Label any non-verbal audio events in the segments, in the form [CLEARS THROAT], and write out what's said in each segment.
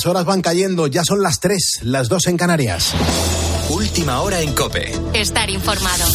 Las horas van cayendo, ya son las tres, las dos en Canarias. Última hora en Cope. Estar informado.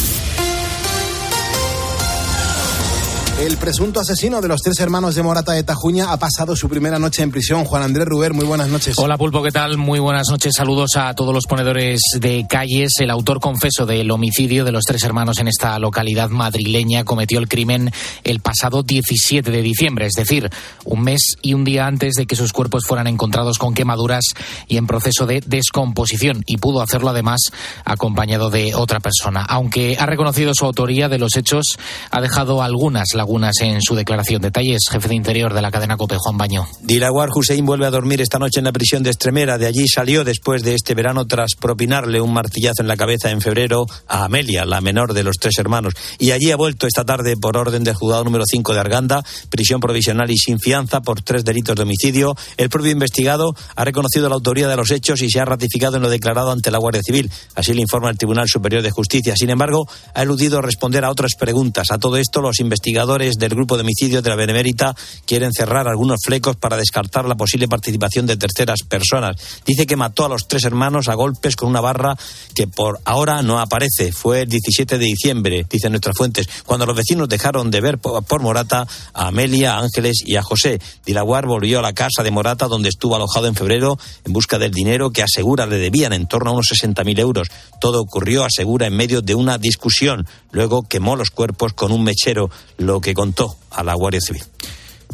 El presunto asesino de los tres hermanos de Morata de Tajuña ha pasado su primera noche en prisión. Juan Andrés Ruber, muy buenas noches. Hola Pulpo, ¿qué tal? Muy buenas noches. Saludos a todos los ponedores de calles. El autor confeso del homicidio de los tres hermanos en esta localidad madrileña cometió el crimen el pasado 17 de diciembre, es decir, un mes y un día antes de que sus cuerpos fueran encontrados con quemaduras y en proceso de descomposición. Y pudo hacerlo además acompañado de otra persona. Aunque ha reconocido su autoría de los hechos, ha dejado algunas lagunas en su declaración. Detalles, jefe de interior de la cadena COPE, Juan Baño. Dilawar Hussein vuelve a dormir esta noche en la prisión de Estremera. De allí salió después de este verano tras propinarle un martillazo en la cabeza en febrero a Amelia, la menor de los tres hermanos. Y allí ha vuelto esta tarde por orden del juzgado número 5 de Arganda, prisión provisional y sin fianza por tres delitos de homicidio. El propio investigado ha reconocido la autoría de los hechos y se ha ratificado en lo declarado ante la Guardia Civil. Así le informa el Tribunal Superior de Justicia. Sin embargo, ha eludido responder a otras preguntas. A todo esto, los investigadores del grupo de homicidios de la Benemérita quieren cerrar algunos flecos para descartar la posible participación de terceras personas. Dice que mató a los tres hermanos a golpes con una barra que por ahora no aparece. Fue el 17 de diciembre, dicen nuestras fuentes, cuando los vecinos dejaron de ver por Morata a Amelia, a Ángeles y a José. Dilaguar volvió a la casa de Morata donde estuvo alojado en febrero en busca del dinero que asegura le debían en torno a unos 60.000 euros. Todo ocurrió, asegura, en medio de una discusión. Luego quemó los cuerpos con un mechero, lo que contó a la Guardia Civil.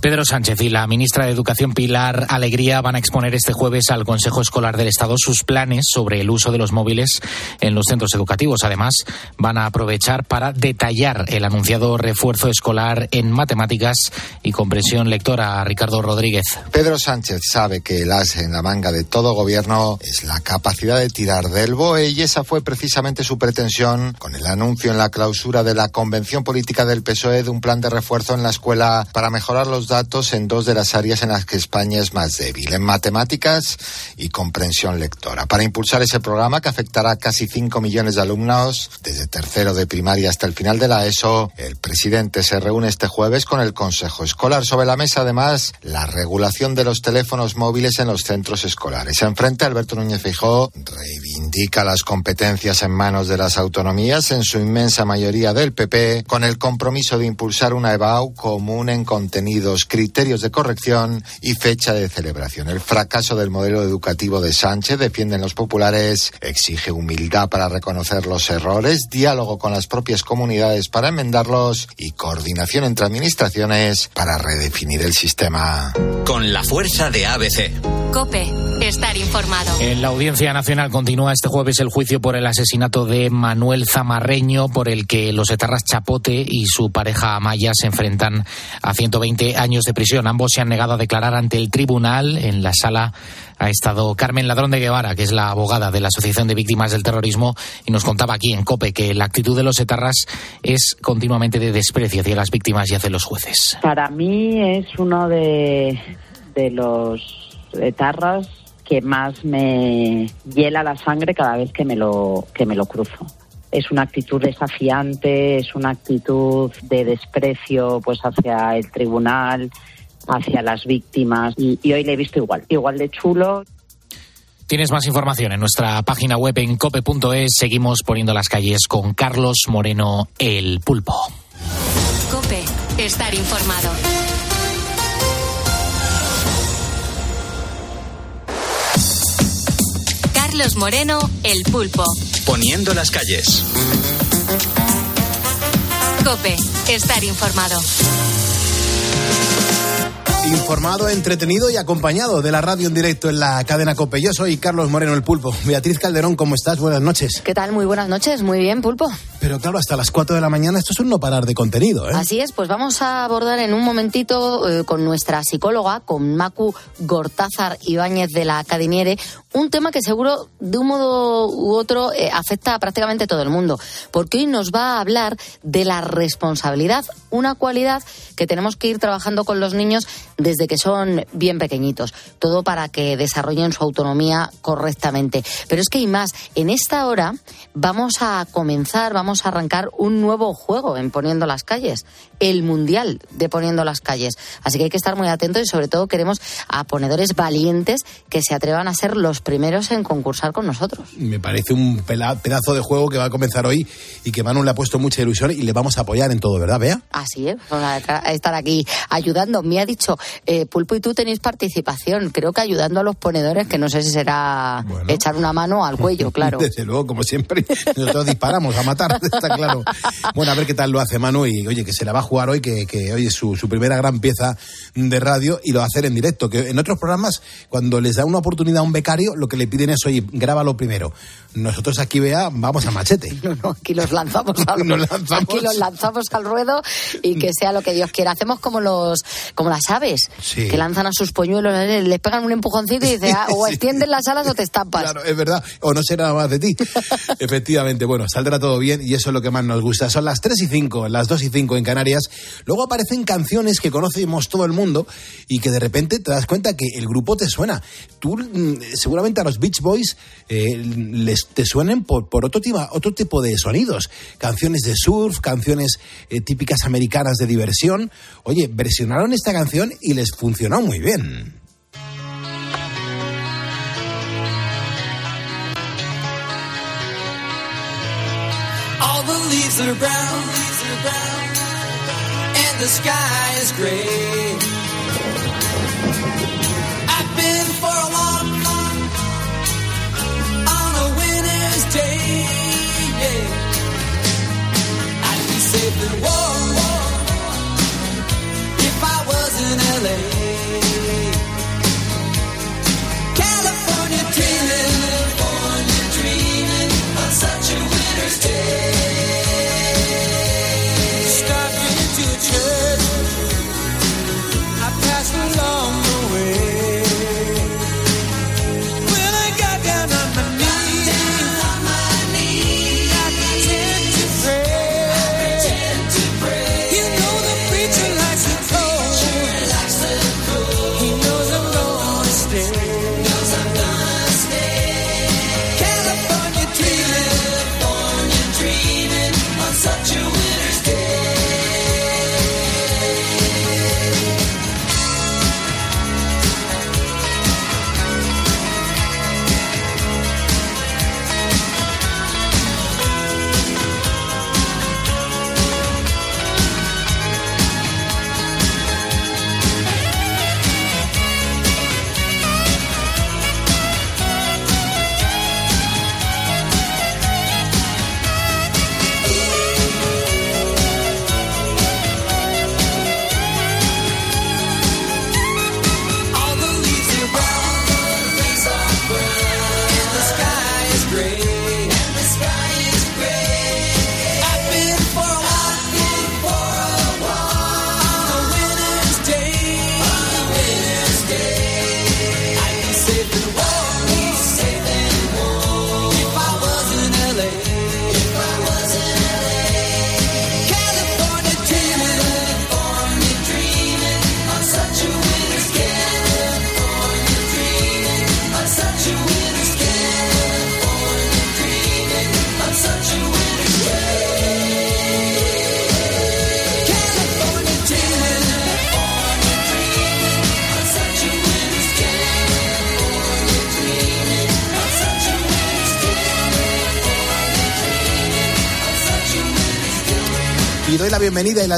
Pedro Sánchez y la ministra de Educación Pilar Alegría van a exponer este jueves al Consejo Escolar del Estado sus planes sobre el uso de los móviles en los centros educativos. Además, van a aprovechar para detallar el anunciado refuerzo escolar en matemáticas y comprensión lectora. Ricardo Rodríguez. Pedro Sánchez sabe que el as en la manga de todo gobierno es la capacidad de tirar del BOE y esa fue precisamente su pretensión con el anuncio en la clausura de la Convención Política del PSOE de un plan de refuerzo en la escuela para mejorar los datos en dos de las áreas en las que España es más débil, en matemáticas y comprensión lectora. Para impulsar ese programa que afectará a casi 5 millones de alumnos, desde tercero de primaria hasta el final de la ESO, el presidente se reúne este jueves con el Consejo Escolar. Sobre la mesa, además, la regulación de los teléfonos móviles en los centros escolares. Se enfrenta Alberto Núñez Fijó, reivindica las competencias en manos de las autonomías, en su inmensa mayoría del PP, con el compromiso de impulsar una EBAU común en contenidos criterios de corrección y fecha de celebración. El fracaso del modelo educativo de Sánchez, defienden los populares, exige humildad para reconocer los errores, diálogo con las propias comunidades para enmendarlos y coordinación entre administraciones para redefinir el sistema. Con la fuerza de ABC. Cope, estar informado. En la Audiencia Nacional continúa este jueves el juicio por el asesinato de Manuel Zamarreño, por el que los etarras Chapote y su pareja Amaya se enfrentan a 120 años de prisión. Ambos se han negado a declarar ante el tribunal. En la sala ha estado Carmen Ladrón de Guevara, que es la abogada de la Asociación de Víctimas del Terrorismo, y nos contaba aquí en COPE que la actitud de los etarras es continuamente de desprecio hacia las víctimas y hacia los jueces. Para mí es uno de, de los etarras que más me hiela la sangre cada vez que me lo, que me lo cruzo es una actitud desafiante, es una actitud de desprecio pues hacia el tribunal, hacia las víctimas y, y hoy le he visto igual, igual de chulo. Tienes más información en nuestra página web en cope.es. Seguimos poniendo las calles con Carlos Moreno el pulpo. Cope, estar informado. Carlos Moreno, el pulpo. Poniendo las calles. Cope, estar informado. Informado, entretenido y acompañado de la radio en directo en la cadena Cope. Yo soy Carlos Moreno el Pulpo. Beatriz Calderón, ¿cómo estás? Buenas noches. ¿Qué tal? Muy buenas noches. Muy bien, Pulpo. Pero claro, hasta las 4 de la mañana esto es un no parar de contenido, ¿eh? Así es, pues vamos a abordar en un momentito eh, con nuestra psicóloga, con Macu Gortázar Ibáñez de la Academiere, un tema que seguro de un modo u otro eh, afecta a prácticamente todo el mundo, porque hoy nos va a hablar de la responsabilidad, una cualidad que tenemos que ir trabajando con los niños desde que son bien pequeñitos, todo para que desarrollen su autonomía correctamente. Pero es que hay más, en esta hora vamos a comenzar, vamos a arrancar un nuevo juego en Poniendo las calles, el Mundial de Poniendo las calles. Así que hay que estar muy atentos y sobre todo queremos a ponedores valientes que se atrevan a ser los primeros en concursar con nosotros. Me parece un pedazo de juego que va a comenzar hoy y que Manu le ha puesto mucha ilusión y le vamos a apoyar en todo, ¿verdad, Bea? Así es, vamos a estar aquí ayudando. Me ha dicho, eh, Pulpo y tú tenéis participación, creo que ayudando a los ponedores, que no sé si será echar una mano al cuello, [LAUGHS] claro. Desde luego, como siempre, nosotros disparamos a matar, [LAUGHS] está claro. Bueno, a ver qué tal lo hace Manu y, oye, que se la va a jugar hoy, que, que oye, su, su primera gran pieza de radio y lo va a hacer en directo, que en otros programas, cuando les da una oportunidad a un becario, lo que le piden es, oye, grábalo primero. Nosotros aquí, vea, vamos a machete. [LAUGHS] No, no, aquí los lanzamos al, Aquí los lanzamos al ruedo y que sea lo que Dios quiera. Hacemos como los como las aves, que lanzan a sus polluelos, eh, les pegan un empujoncito y dicen, [LAUGHS] ah, o extienden las alas o te estampas. Claro, es verdad, o no será nada más de ti. [LAUGHS] Efectivamente, bueno, saldrá todo bien y eso es lo que más nos gusta. Son las 3 y 5, las 2 y 5 en Canarias. Luego aparecen canciones que conocemos todo el mundo y que de repente te das cuenta que el grupo te suena. Tú mm, seguramente a los Beach Boys eh, les te suenen por, por otro, tipo, otro tipo de sonidos. Canciones de surf, canciones eh, típicas americanas de diversión. Oye, versionaron esta canción y les funcionó muy bien. All the leaves are brown, leaves are brown, and the sky is gray. I've been for a walk on a winter's day. Yeah. I'd be safe and warm was in LA.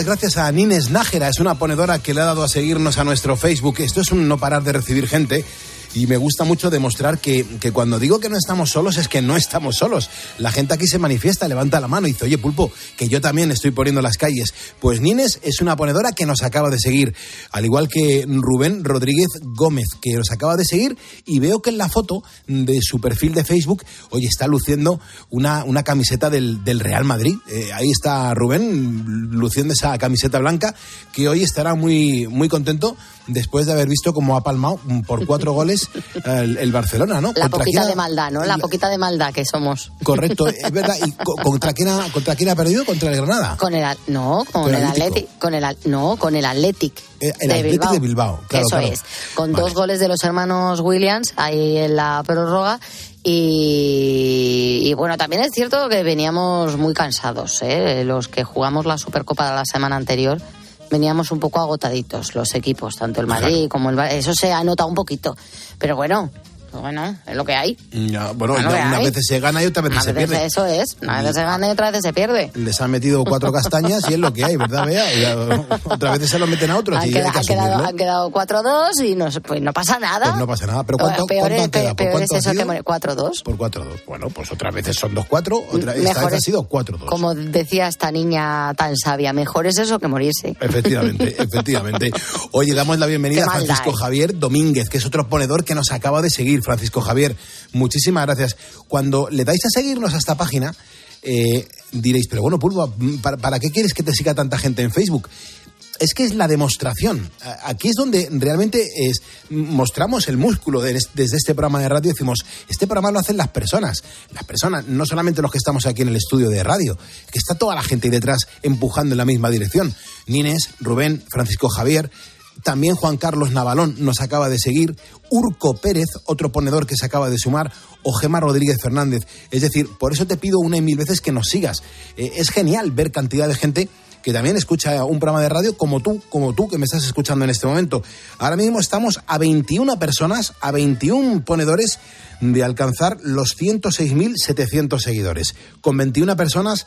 Gracias a Nines Nájera, es una ponedora que le ha dado a seguirnos a nuestro Facebook. Esto es un no parar de recibir gente. Y me gusta mucho demostrar que, que cuando digo que no estamos solos es que no estamos solos. La gente aquí se manifiesta, levanta la mano y dice, oye Pulpo, que yo también estoy poniendo las calles. Pues Nines es una ponedora que nos acaba de seguir, al igual que Rubén Rodríguez Gómez, que nos acaba de seguir y veo que en la foto de su perfil de Facebook, oye, está luciendo una, una camiseta del, del Real Madrid. Eh, ahí está Rubén luciendo esa camiseta blanca, que hoy estará muy, muy contento después de haber visto cómo ha palmado por cuatro [LAUGHS] goles es el, el Barcelona, ¿no? La ¿Contra poquita quién de maldad, ¿no? La poquita de maldad que somos. Correcto, es verdad. ¿Y co- contra quién ha, contra quién ha perdido? Contra el Granada. Con el, no, con, Con el Atlético. Athletic, con el, no, con el Athletic. Eh, el Athletic de Bilbao, claro, Eso claro. es. Con Vale. dos goles de los hermanos Williams ahí en la prórroga. Y, y bueno, también es cierto que veníamos muy cansados, ¿eh? Los que jugamos la Supercopa de la semana anterior. Veníamos un poco agotaditos los equipos, tanto el Madrid como el Eso se ha notado un poquito. Pero bueno, bueno, es lo que hay. Ya, bueno, Bueno, ya ¿qué unas hay? veces se gana y otras veces Unas se veces pierde. eso es. Una vez se gana y otra vez se pierde. Les han metido cuatro castañas y es lo que hay, ¿verdad, Bea? [LAUGHS] Otras veces se lo meten a otros Han, y queda- que han quedado, han quedado 4-2 y no, pues no pasa nada. Pues no pasa nada. ¿Pero cuánto- peor cuánto es, han quedado? ¿Por peor cuánto es eso que sido? morir. 4-2. Por 4-2. Bueno, pues otras veces son 2-4, otra, esta vez ha sido 4-2. Como decía esta niña tan sabia, mejor es eso que morirse. Efectivamente, [LAUGHS] efectivamente. Oye, damos la bienvenida Qué a Francisco. Javier Domínguez, que es otro ponedor que nos acaba de seguir. Francisco Javier, muchísimas gracias. Cuando le dais a seguirnos a esta página, eh, diréis, pero bueno, Pulvo, ¿para, qué quieres que te siga tanta gente en Facebook? Es que es la demostración. Aquí es donde realmente es, mostramos el músculo de- desde este programa de radio. Decimos, este programa lo hacen las personas. Las personas, no solamente los que estamos aquí en el estudio de radio, que está toda la gente ahí detrás empujando en la misma dirección. Nines, Rubén, Francisco Javier, también Juan Carlos Navalón nos acaba de seguir, Urco Pérez, otro ponedor que se acaba de sumar, o Gema Rodríguez Fernández. Es decir, por eso te pido una y mil veces que nos sigas. Eh, es genial ver cantidad de gente que también escucha un programa de radio como tú, como tú que me estás escuchando en este momento. Ahora mismo estamos a 21 personas, a 21 ponedores de alcanzar los 106.700 seguidores. Con 21 personas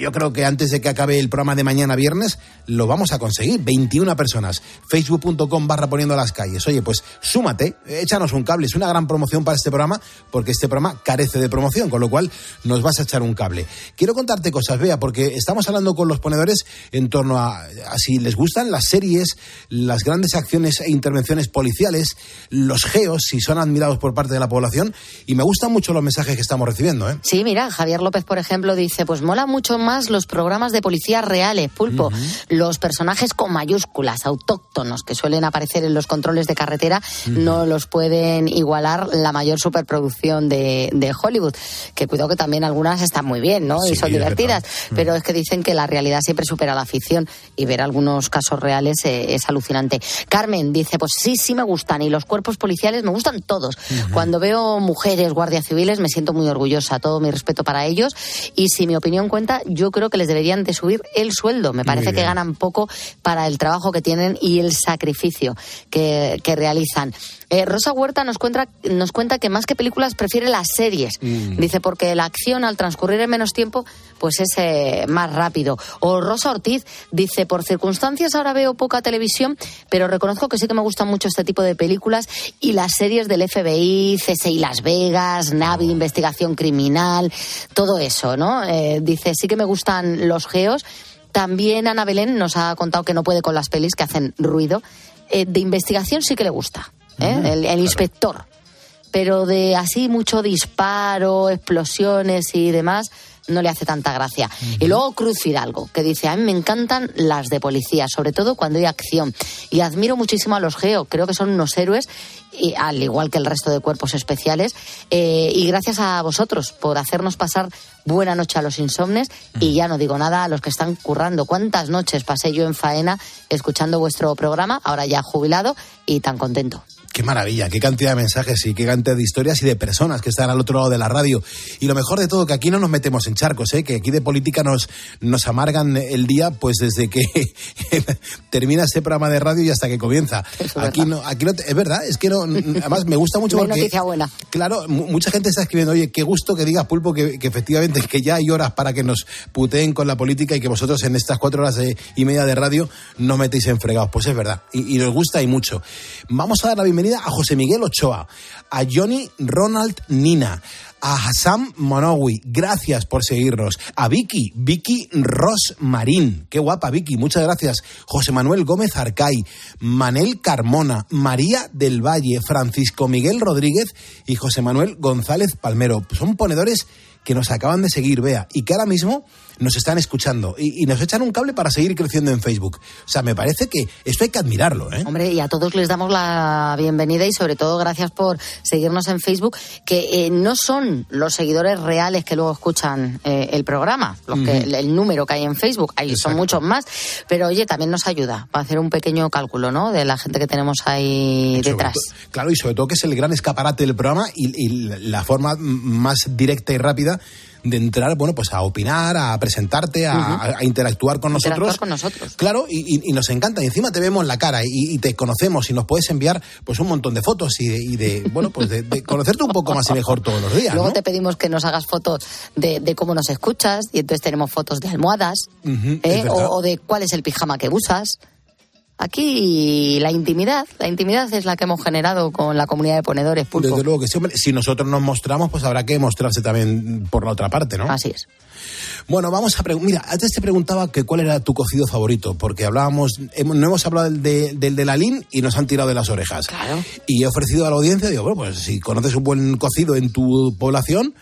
yo creo que antes de que acabe el programa de mañana viernes lo vamos a conseguir. 21 personas. Facebook.com barra poniendo las calles. Oye, pues súmate, échanos un cable. Es una gran promoción para este programa porque este programa carece de promoción, con lo cual nos vas a echar un cable. Quiero contarte cosas, Bea, porque estamos hablando con los ponedores en torno a, a si les gustan las series, las grandes acciones e intervenciones policiales, los geos, si son admirados por parte de la población. Y me gustan mucho los mensajes que estamos recibiendo, ¿eh? Sí, mira, Javier López, por ejemplo, dice, pues mola mucho más los programas de policías reales, pulpo, los personajes con mayúsculas, autóctonos, que suelen aparecer en los controles de carretera, no los pueden igualar la mayor superproducción de, de Hollywood, que cuidado que también algunas están muy bien, ¿no? Sí, y son divertidas, pero es que dicen que la realidad siempre supera la ficción y ver algunos casos reales eh, es alucinante. Carmen dice, pues sí, sí me gustan y los cuerpos policiales me gustan todos. Cuando veo mujeres guardias civiles me siento muy orgullosa, todo mi respeto para ellos y si mi opinión cuenta, yo creo que les deberían de subir el sueldo. Me parece que ganan poco para el trabajo que tienen y el sacrificio que, que realizan. Eh, Rosa Huerta nos cuenta, nos cuenta que más que películas prefiere las series. Dice, porque la acción al transcurrir en menos tiempo, pues es eh, más rápido. O Rosa Ortiz dice, por circunstancias ahora veo poca televisión, pero reconozco que sí que me gustan mucho este tipo de películas y las series del FBI, CSI Las Vegas, Navi, Investigación Criminal, todo eso, ¿no? Eh, dice, sí que me gustan los geos. También Ana Belén nos ha contado que no puede con las pelis que hacen ruido. Eh, de investigación sí que le gusta, ¿eh? el, el inspector. Pero de así mucho disparo, explosiones y demás, no le hace tanta gracia. Y luego Cruz Fidalgo, que dice, a mí me encantan las de policía, sobre todo cuando hay acción. Y admiro muchísimo a los Geo, creo que son unos héroes, y, al igual que el resto de cuerpos especiales. Eh, y gracias a vosotros por hacernos pasar buena noche a los insomnes. Y ya no digo nada a los que están currando. ¿Cuántas noches pasé yo en faena escuchando vuestro programa, ahora ya jubilado y tan contento? Qué maravilla, qué cantidad de mensajes y qué cantidad de historias y de personas que están al otro lado de la radio. Y lo mejor de todo, que aquí no nos metemos en charcos, ¿eh? que aquí de política nos, nos amargan el día pues desde que [LAUGHS] termina este programa de radio y hasta que comienza. Es Aquí verdad. no, aquí no, te- es verdad, es que no, además me gusta mucho porque... noticia buena. Claro, mu- mucha gente está escribiendo, oye, qué gusto que digas, Pulpo, que, que efectivamente que ya hay horas para que nos puteen con la política y que vosotros en estas cuatro horas de- y media de radio no metéis en fregados. Pues es verdad, y, y nos gusta y mucho. Vamos a dar la bienvenida a José Miguel Ochoa, a Johnny Ronald Nina, A Hassan Monowi, gracias por seguirnos. A Vicky, Vicky Ross Marín, qué guapa Vicky, muchas gracias. José Manuel Gómez Arcay, Manel Carmona, María del Valle, Francisco Miguel Rodríguez y José Manuel González Palmero. Son ponedores que nos acaban de seguir, vea, y que ahora mismo nos están escuchando y, y nos echan un cable para seguir creciendo en Facebook. O sea, me parece que esto hay que admirarlo, ¿eh? Hombre, y a todos les damos la bienvenida y sobre todo gracias por seguirnos en Facebook, que eh, no son los seguidores reales que luego escuchan eh, el programa, los que, el, número que hay en Facebook, ahí son muchos más, pero oye, también nos ayuda para hacer un pequeño cálculo, ¿no? De la gente que tenemos ahí detrás. claro, y sobre todo que es el gran escaparate del programa y, y la forma más directa y rápida de entrar, bueno, pues a opinar, a presentarte, a, interactuar con nosotros. Interactuar con nosotros. Claro, y, y- y nos encanta. Y encima te vemos la cara y, y te conocemos y nos puedes enviar pues un montón de fotos y de, y de, [LAUGHS] bueno, pues de, de conocerte un poco más y mejor todos los días. Luego ¿no? te pedimos que nos hagas fotos de, de cómo nos escuchas y entonces tenemos fotos de almohadas ¿eh? o de cuál es el pijama que usas. Aquí la intimidad, la intimidad es la que hemos generado con la comunidad de ponedores pulpo. Desde luego que sí, hombre. Si nosotros nos mostramos, pues habrá que mostrarse también por la otra parte, ¿no? Así es. Bueno, vamos a preguntar. Mira, antes te preguntaba que cuál era tu cocido favorito, porque hablábamos, hemos- no hemos hablado del de, del de la LIN y nos han tirado de las orejas. Claro. Y he ofrecido a la audiencia, digo, bueno, pues si conoces un buen cocido en tu población,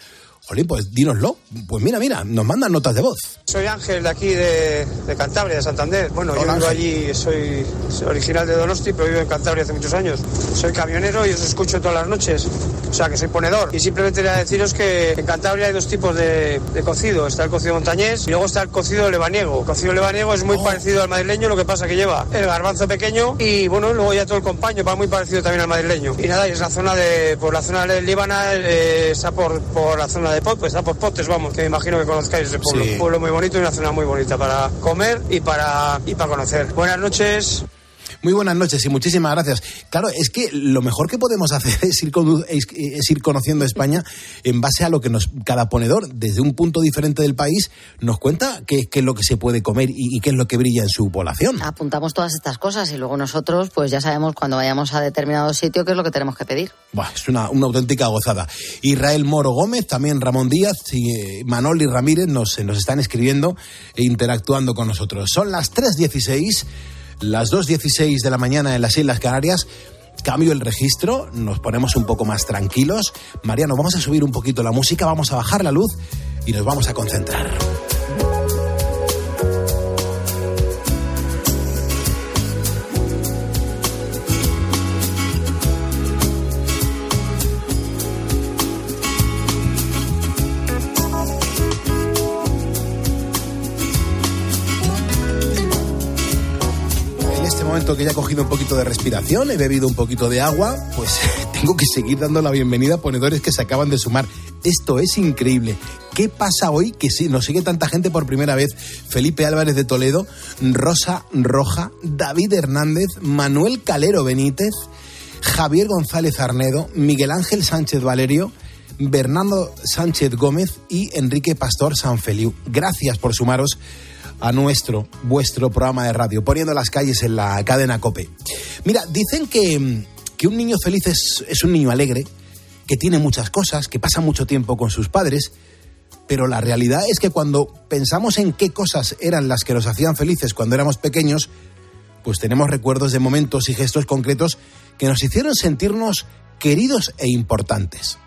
jolín, pues dínoslo. Pues mira, mira, nos mandan notas de voz. Soy Ángel de aquí de, de Cantabria, de Santander. Bueno, Hola, yo vivo Ángel. allí, soy, soy original de Donosti, pero vivo en Cantabria hace muchos años. Soy camionero y os escucho todas las noches. O sea, que soy ponedor. Y simplemente quería deciros que en Cantabria hay dos tipos de, de cocido. Está el cocido montañés y luego está el cocido lebaniego. El cocido lebaniego es muy Oh. parecido al madrileño, lo que pasa que lleva el garbanzo pequeño y bueno, luego ya todo el compaño va muy parecido también al madrileño. Y nada, y es la zona de, por la zona del Líbana, eh, está por, por la zona de Pot, pues está por Potes, vamos, que me imagino que conozcáis ese pueblo. Sí. Un pueblo muy bonito y una zona muy bonita para comer y para, y para conocer. Buenas noches. Muy buenas noches y muchísimas gracias. Claro, es que lo mejor que podemos hacer [LAUGHS] es ir, condu- es, es ir conociendo España en base a lo que nos cada ponedor, desde un punto diferente del país, nos cuenta qué, qué es lo que se puede comer y, y qué es lo que brilla en su población. Apuntamos todas estas cosas y luego nosotros pues ya sabemos cuando vayamos a determinado sitio qué es lo que tenemos que pedir. Buah, es una, una auténtica gozada. Israel Moro Gómez, también Ramón Díaz y eh, Manoli Ramírez nos, nos están escribiendo e interactuando con nosotros. Son las 3.16, las 2.16 de la mañana en las Islas Canarias. Cambio el registro, nos ponemos un poco más tranquilos. Mariano, vamos a subir un poquito la música, vamos a bajar la luz y nos vamos a concentrar. Que ya he cogido un poquito de respiración, he bebido un poquito de agua, pues [LAUGHS] tengo que seguir dando la bienvenida a ponedores que se acaban de sumar. Esto es increíble. ¿Qué pasa hoy que sí, nos sigue tanta gente por primera vez? Felipe Álvarez de Toledo, Rosa Roja, David Hernández, Manuel Calero Benítez, Javier González Arnedo, Miguel Ángel Sánchez Valerio, Bernardo Sánchez Gómez y Enrique Pastor Sanfeliu. Gracias por sumaros a nuestro, vuestro programa de radio, poniendo las calles en la cadena Cope. Mira, dicen que, que un niño feliz es, es un niño alegre, que tiene muchas cosas, que pasa mucho tiempo con sus padres, pero la realidad es que cuando pensamos en qué cosas eran las que nos hacían felices cuando éramos pequeños, pues tenemos recuerdos de momentos y gestos concretos que nos hicieron sentirnos queridos e importantes.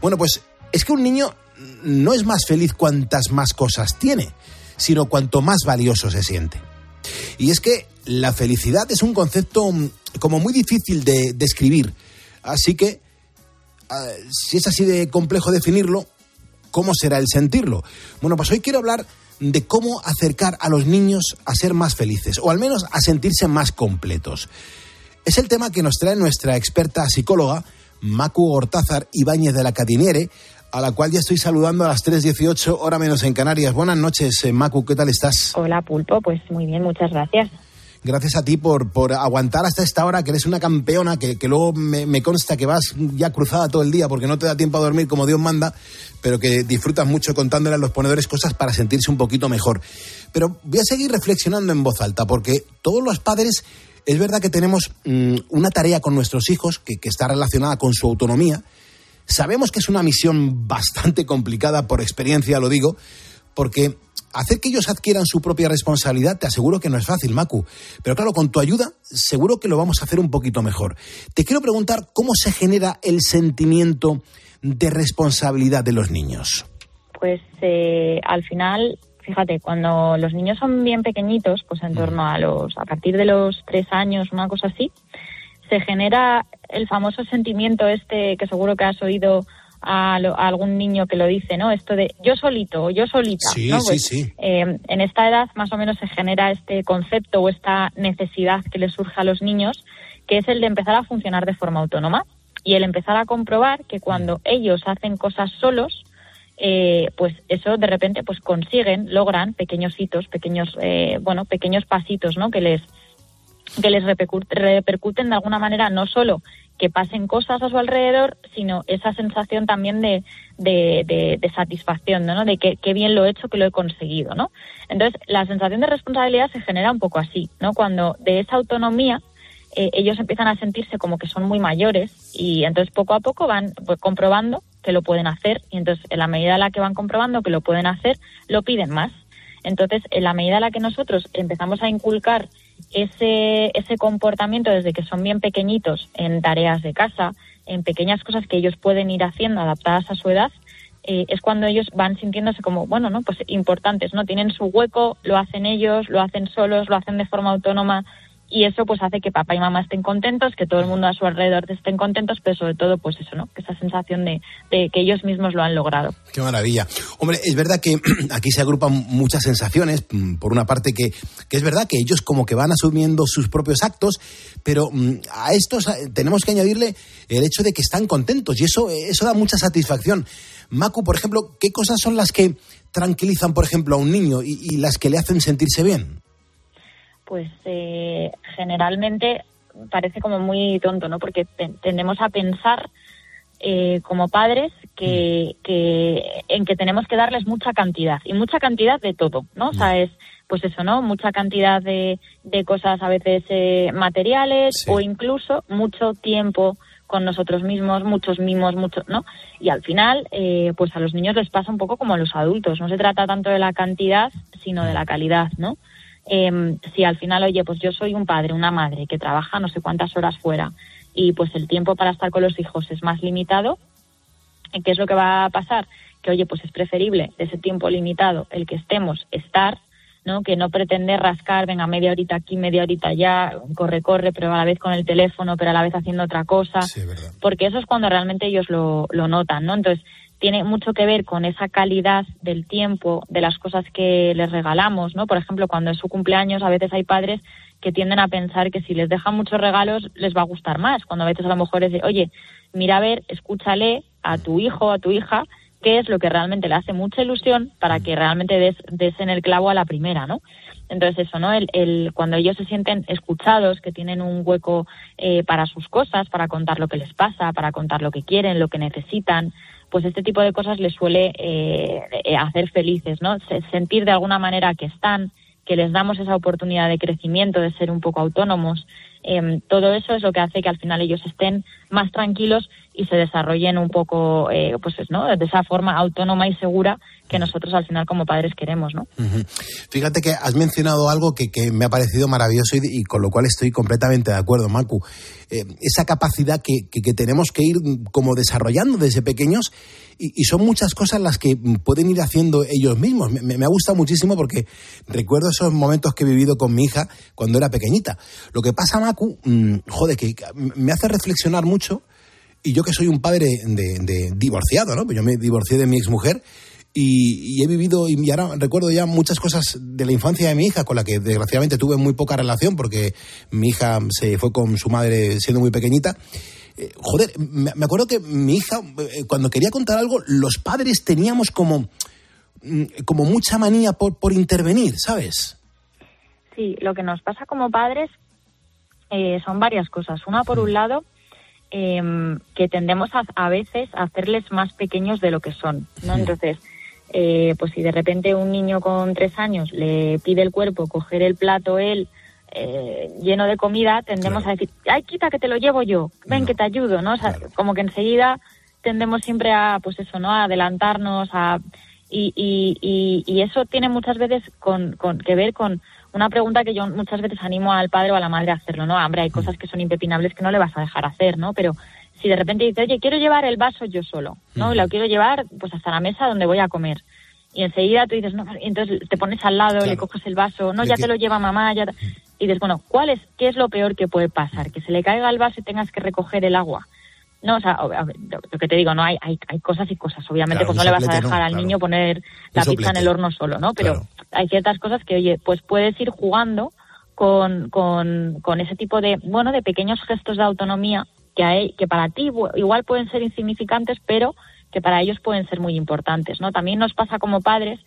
Bueno, pues es que un niño no es más feliz cuantas más cosas tiene, sino cuanto más valioso se siente. Y es que la felicidad es un concepto mm, como muy difícil de describir. Así que, ah, si es así de complejo definirlo, ¿cómo será el sentirlo? Bueno, pues hoy quiero hablar de cómo acercar a los niños a ser más felices, o al menos a sentirse más completos. Es el tema que nos trae nuestra experta psicóloga, Macu Hortázar Ibáñez de la Cadiniere, a la cual ya estoy saludando a las 3.18, hora menos en Canarias. Buenas noches, eh, Macu, ¿qué tal estás? Hola Pulpo, pues muy bien, muchas gracias. Gracias a ti por, por aguantar hasta esta hora, que eres una campeona, que, que luego me, me consta que vas ya cruzada todo el día porque no te da tiempo a dormir como Dios manda, pero que disfrutas mucho contándole a los ponedores cosas para sentirse un poquito mejor. Pero voy a seguir reflexionando en voz alta, porque todos los padres, es verdad que tenemos mm, una tarea con nuestros hijos que, que está relacionada con su autonomía, Sabemos que es una misión bastante complicada, por experiencia lo digo, porque hacer que ellos adquieran su propia responsabilidad, te aseguro que no es fácil, Macu. Pero claro, con tu ayuda, seguro que lo vamos a hacer un poquito mejor. Te quiero preguntar cómo se genera el sentimiento de responsabilidad de los niños. Pues eh, al final, fíjate, cuando los niños son bien pequeñitos, pues en torno a los, a partir de los tres años, una cosa así, se genera el famoso sentimiento este que seguro que has oído a, lo- a algún niño que lo dice, ¿no? Esto de yo solito o yo solita. Sí, ¿no? sí, Pues, sí. eh, en esta edad más o menos se genera este concepto o esta necesidad que les surge a los niños, que es el de empezar a funcionar de forma autónoma y el empezar a comprobar que cuando ellos hacen cosas solos, eh, pues eso de repente pues consiguen, logran pequeños hitos, pequeños, eh, bueno, pequeños pasitos, ¿no? Que les que les repercu- repercuten de alguna manera no solo que pasen cosas a su alrededor, sino esa sensación también de, de, de- de satisfacción, ¿no? De que, que bien lo he hecho, que lo he conseguido, ¿no? Entonces, la sensación de responsabilidad se genera un poco así, ¿no? Cuando de esa autonomía eh, ellos empiezan a sentirse como que son muy mayores y entonces poco a poco van pues, comprobando que lo pueden hacer y entonces en la medida en la que van comprobando que lo pueden hacer, lo piden más. Entonces, en la medida en la que nosotros empezamos a inculcar ese, ese comportamiento desde que son bien pequeñitos en tareas de casa, en pequeñas cosas que ellos pueden ir haciendo adaptadas a su edad, eh, es cuando ellos van sintiéndose como, bueno, ¿no? Pues importantes, ¿no? Tienen su hueco, lo hacen ellos, lo hacen solos, lo hacen de forma autónoma y eso pues hace que papá y mamá estén contentos, que todo el mundo a su alrededor estén contentos, pero sobre todo pues eso, ¿no? Esa sensación de, que ellos mismos lo han logrado. Qué maravilla. Hombre, es verdad que [CLEARS THROAT] aquí se agrupan muchas sensaciones. Mm, Por una parte que, que es verdad que ellos como que van asumiendo sus propios actos, pero mm, a estos eh, tenemos que añadirle el hecho de que están contentos y eso, eso da mucha satisfacción. Macu, por ejemplo, ¿qué cosas son las que tranquilizan, por ejemplo, a un niño y las que le hacen sentirse bien? Pues eh, generalmente parece como muy tonto, ¿no? Porque te- tendemos a pensar eh, como padres que, que en que tenemos que darles mucha cantidad y mucha cantidad de todo, ¿no? O sea, es pues eso, ¿no? Mucha cantidad de, de cosas a veces eh, materiales o incluso mucho tiempo con nosotros mismos, muchos mimos, mucho, ¿no? Y al final, eh, pues a los niños les pasa un poco como a los adultos. No se trata tanto de la cantidad, sino de la calidad, ¿no? Em, si al final, oye, pues yo soy un padre, una madre que trabaja no sé cuántas horas fuera y pues el tiempo para estar con los hijos es más limitado, ¿qué es lo que va a pasar? Que, oye, pues es preferible de ese tiempo limitado el que estemos, estar, ¿no? Que no pretender rascar, venga, media horita aquí, media horita allá, corre, corre, pero a la vez con el teléfono, pero a la vez haciendo otra cosa. porque eso es cuando realmente ellos lo, lo notan, ¿no? Entonces, tiene mucho que ver con esa calidad del tiempo, de las cosas que les regalamos, ¿no? Por ejemplo, cuando es su cumpleaños, a veces hay padres que tienden a pensar que si les dejan muchos regalos les va a gustar más, cuando a veces a lo mejor es de, oye, mira a ver, escúchale a tu hijo, a tu hija, qué es lo que realmente le hace mucha ilusión para que realmente des, des en el clavo a la primera, ¿no? Entonces eso, ¿no? El, el- cuando ellos se sienten escuchados, que tienen un hueco eh, para sus cosas, para contar lo que les pasa, para contar lo que quieren, lo que necesitan, pues este tipo de cosas les suele eh, eh, hacer felices, ¿no? Se- sentir de alguna manera que están, que les damos esa oportunidad de crecimiento, de ser un poco autónomos. Em, todo eso es lo que hace que al final ellos estén más tranquilos y se desarrollen un poco, eh, pues es, ¿no? De esa forma autónoma y segura que nosotros al final como padres queremos, ¿no? Ujú. Fíjate que has mencionado algo que, que me ha parecido maravilloso y, y con lo cual estoy completamente de acuerdo, Macu. Eh, esa capacidad que, que- que tenemos que ir como desarrollando desde pequeños y, y son muchas cosas las que pueden ir haciendo ellos mismos. Me, me- me ha gustado muchísimo porque recuerdo esos momentos que he vivido con mi hija cuando era pequeñita. Lo que pasa, Macu, mm, joder, que me hace reflexionar mucho y yo que soy un padre de, de divorciado, ¿no? Pues Yo me divorcié de mi exmujer y, y he vivido y ahora recuerdo ya muchas cosas de la infancia de mi hija con la que desgraciadamente tuve muy poca relación porque mi hija se fue con su madre siendo muy pequeñita. Eh, joder, me, me acuerdo que mi hija eh, cuando quería contar algo los padres teníamos como mm, como mucha manía por, por intervenir, ¿sabes? Sí, lo que nos pasa como padres eh, son varias cosas. Una, por un lado, em, que tendemos a, a veces a hacerles más pequeños de lo que son, ¿no? Entonces, eh, pues si de repente un niño con tres años le pide el cuerpo coger el plato él eh, lleno de comida, tendemos a decir, ay, quita que te lo llevo yo, ven que te ayudo, ¿no? O sea, como que enseguida tendemos siempre a, pues eso, ¿no? A adelantarnos, a y, y, y, y eso tiene muchas veces con, con, que ver con una pregunta que yo muchas veces animo al padre o a la madre a hacerlo, ¿no? Hombre, hay cosas que son impepinables que no le vas a dejar hacer, ¿no? Pero si de repente dice, oye, quiero llevar el vaso yo solo, ¿no? Y lo quiero llevar pues hasta la mesa donde voy a comer. Y enseguida tú dices, no, y entonces te pones al lado, le coges el vaso, no, ya te lo lleva mamá, ya te- Y dices, bueno, ¿cuál es, qué es lo peor que puede pasar? Que se le caiga el vaso y tengas que recoger el agua. No, o sea, lo que te digo, no hay, hay, hay cosas y cosas. Obviamente, Claro, pues no le vas a dejar no, al claro. niño poner la pizza en el horno solo, ¿no? Pero Claro. hay ciertas cosas que, oye, pues puedes ir jugando con, con, con ese tipo de, bueno, de pequeños gestos de autonomía que, hay, que para ti igual pueden ser insignificantes, pero que para ellos pueden ser muy importantes, ¿no? También nos pasa como padres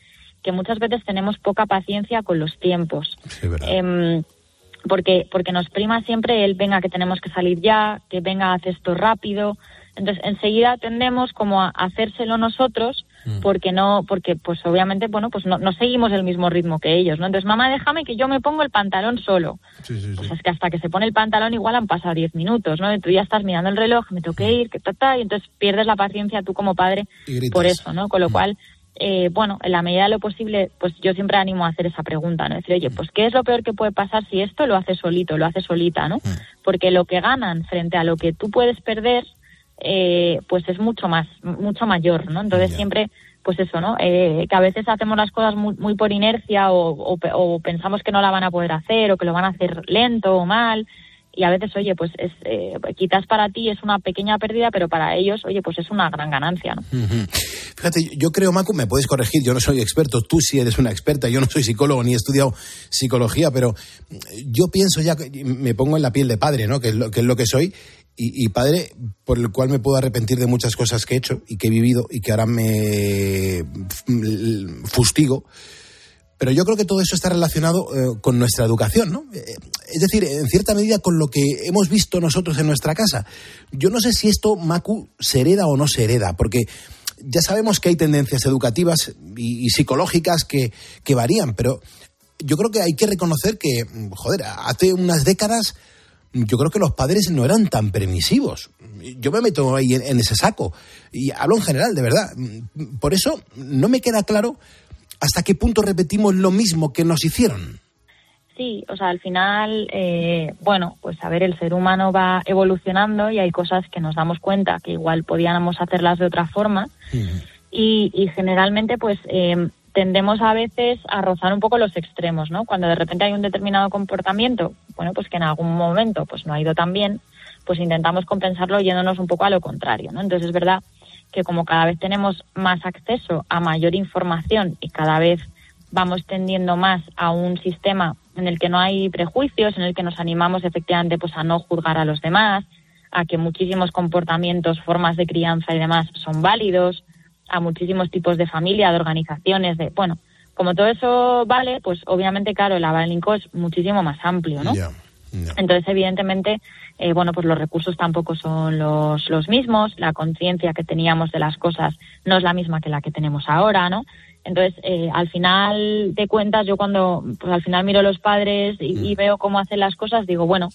que muchas veces tenemos poca paciencia con los tiempos. Sí, verdad. Porque porque nos prima siempre el venga que tenemos que salir ya, que venga haz esto rápido. Entonces enseguida tendemos como a hacérselo nosotros porque no porque pues obviamente bueno pues no, no seguimos el mismo ritmo que ellos, ¿no? Entonces mamá déjame que yo me pongo el pantalón solo. Sí, sí, sí. Pues es que hasta que se pone el pantalón igual han pasado 10 minutos, ¿no? Y tú ya estás mirando el reloj, me tengo que ir, que ta, ta, y entonces pierdes la paciencia tú como padre por eso, ¿no? Con lo cual, eh, bueno, en la medida de lo posible, pues yo siempre animo a hacer esa pregunta, ¿no? Decir, oye, pues ¿qué es lo peor que puede pasar si esto lo hace solito, lo hace solita, ¿no? Porque lo que ganan frente a lo que tú puedes perder, eh, pues es mucho más, mucho mayor, ¿no? Entonces siempre, pues eso, ¿no? Eh, que a veces hacemos las cosas muy, muy por inercia o, o pensamos que no la van a poder hacer o que lo van a hacer lento o mal y a veces, oye, pues es, eh, quizás para ti es una pequeña pérdida, pero para ellos, oye, pues es una gran ganancia, ¿no? Fíjate, yo creo, Macu, me puedes corregir, yo no soy experto, tú sí eres una experta, yo no soy psicólogo ni he estudiado psicología, pero yo pienso ya, me pongo en la piel de padre, ¿no? Que es lo que, es lo que soy, y, y padre por el cual me puedo arrepentir de muchas cosas que he hecho y que he vivido y que ahora me mm, fustigo. Pero yo creo que todo eso está relacionado eh, con nuestra educación, ¿no? Eh, es decir, en cierta medida con lo que hemos visto nosotros en nuestra casa. Yo no sé si esto, Macu, se hereda o no se hereda, porque ya sabemos que hay tendencias educativas y, psicológicas que, que varían, pero yo creo que hay que reconocer que, joder, hace unas décadas yo creo que los padres no eran tan permisivos. Yo me meto ahí en ese saco y hablo en general, de verdad. Por eso no me queda claro hasta qué punto repetimos lo mismo que nos hicieron. Sí, o sea, al final, eh, bueno, pues a ver, el ser humano va evolucionando y hay cosas que nos damos cuenta que igual podíamos hacerlas de otra forma y, y generalmente pues eh, tendemos a veces a rozar un poco los extremos, ¿no? Cuando de repente hay un determinado comportamiento, bueno, pues que en algún momento pues no ha ido tan bien, pues intentamos compensarlo yéndonos un poco a lo contrario, ¿no? Entonces es verdad que como cada vez tenemos más acceso a mayor información y cada vez vamos tendiendo más a un sistema en el que no hay prejuicios, en el que nos animamos efectivamente pues a no juzgar a los demás, a que muchísimos comportamientos, formas de crianza y demás son válidos, a muchísimos tipos de familia, de organizaciones, de bueno, como todo eso vale, pues obviamente claro, el abanico es muchísimo más amplio, ¿no? Ya, Entonces, evidentemente, eh, bueno, pues los recursos tampoco son los, los mismos, la conciencia que teníamos de las cosas no es la misma que la que tenemos ahora, ¿no? Entonces, eh, al final de cuentas, yo cuando, pues al final miro a los padres y, y veo cómo hacen las cosas, digo, bueno,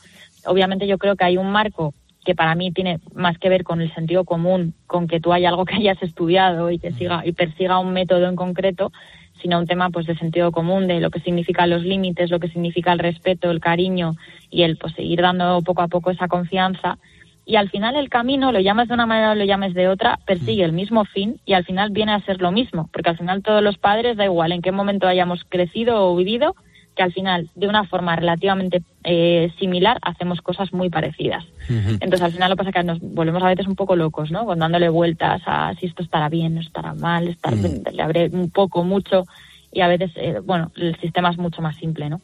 obviamente yo creo que hay un marco que para mí tiene más que ver con el sentido común, con que tú hay algo que hayas estudiado y que siga y persiga un método en concreto, sino un tema pues de sentido común, de lo que significan los límites, lo que significa el respeto, el cariño y el pues seguir dando poco a poco esa confianza. Y al final el camino, lo llames de una manera o lo llames de otra, persigue el mismo fin y al final viene a ser lo mismo, porque al final todos los padres, da igual en qué momento hayamos crecido o vivido, que al final, de una forma relativamente eh, similar, hacemos cosas muy parecidas. Entonces, al final lo que pasa es que nos volvemos a veces un poco locos, ¿no? Con dándole vueltas a si esto estará bien, no estará mal, estar, le habré un poco, mucho, y a veces, eh, bueno, el sistema es mucho más simple, ¿no?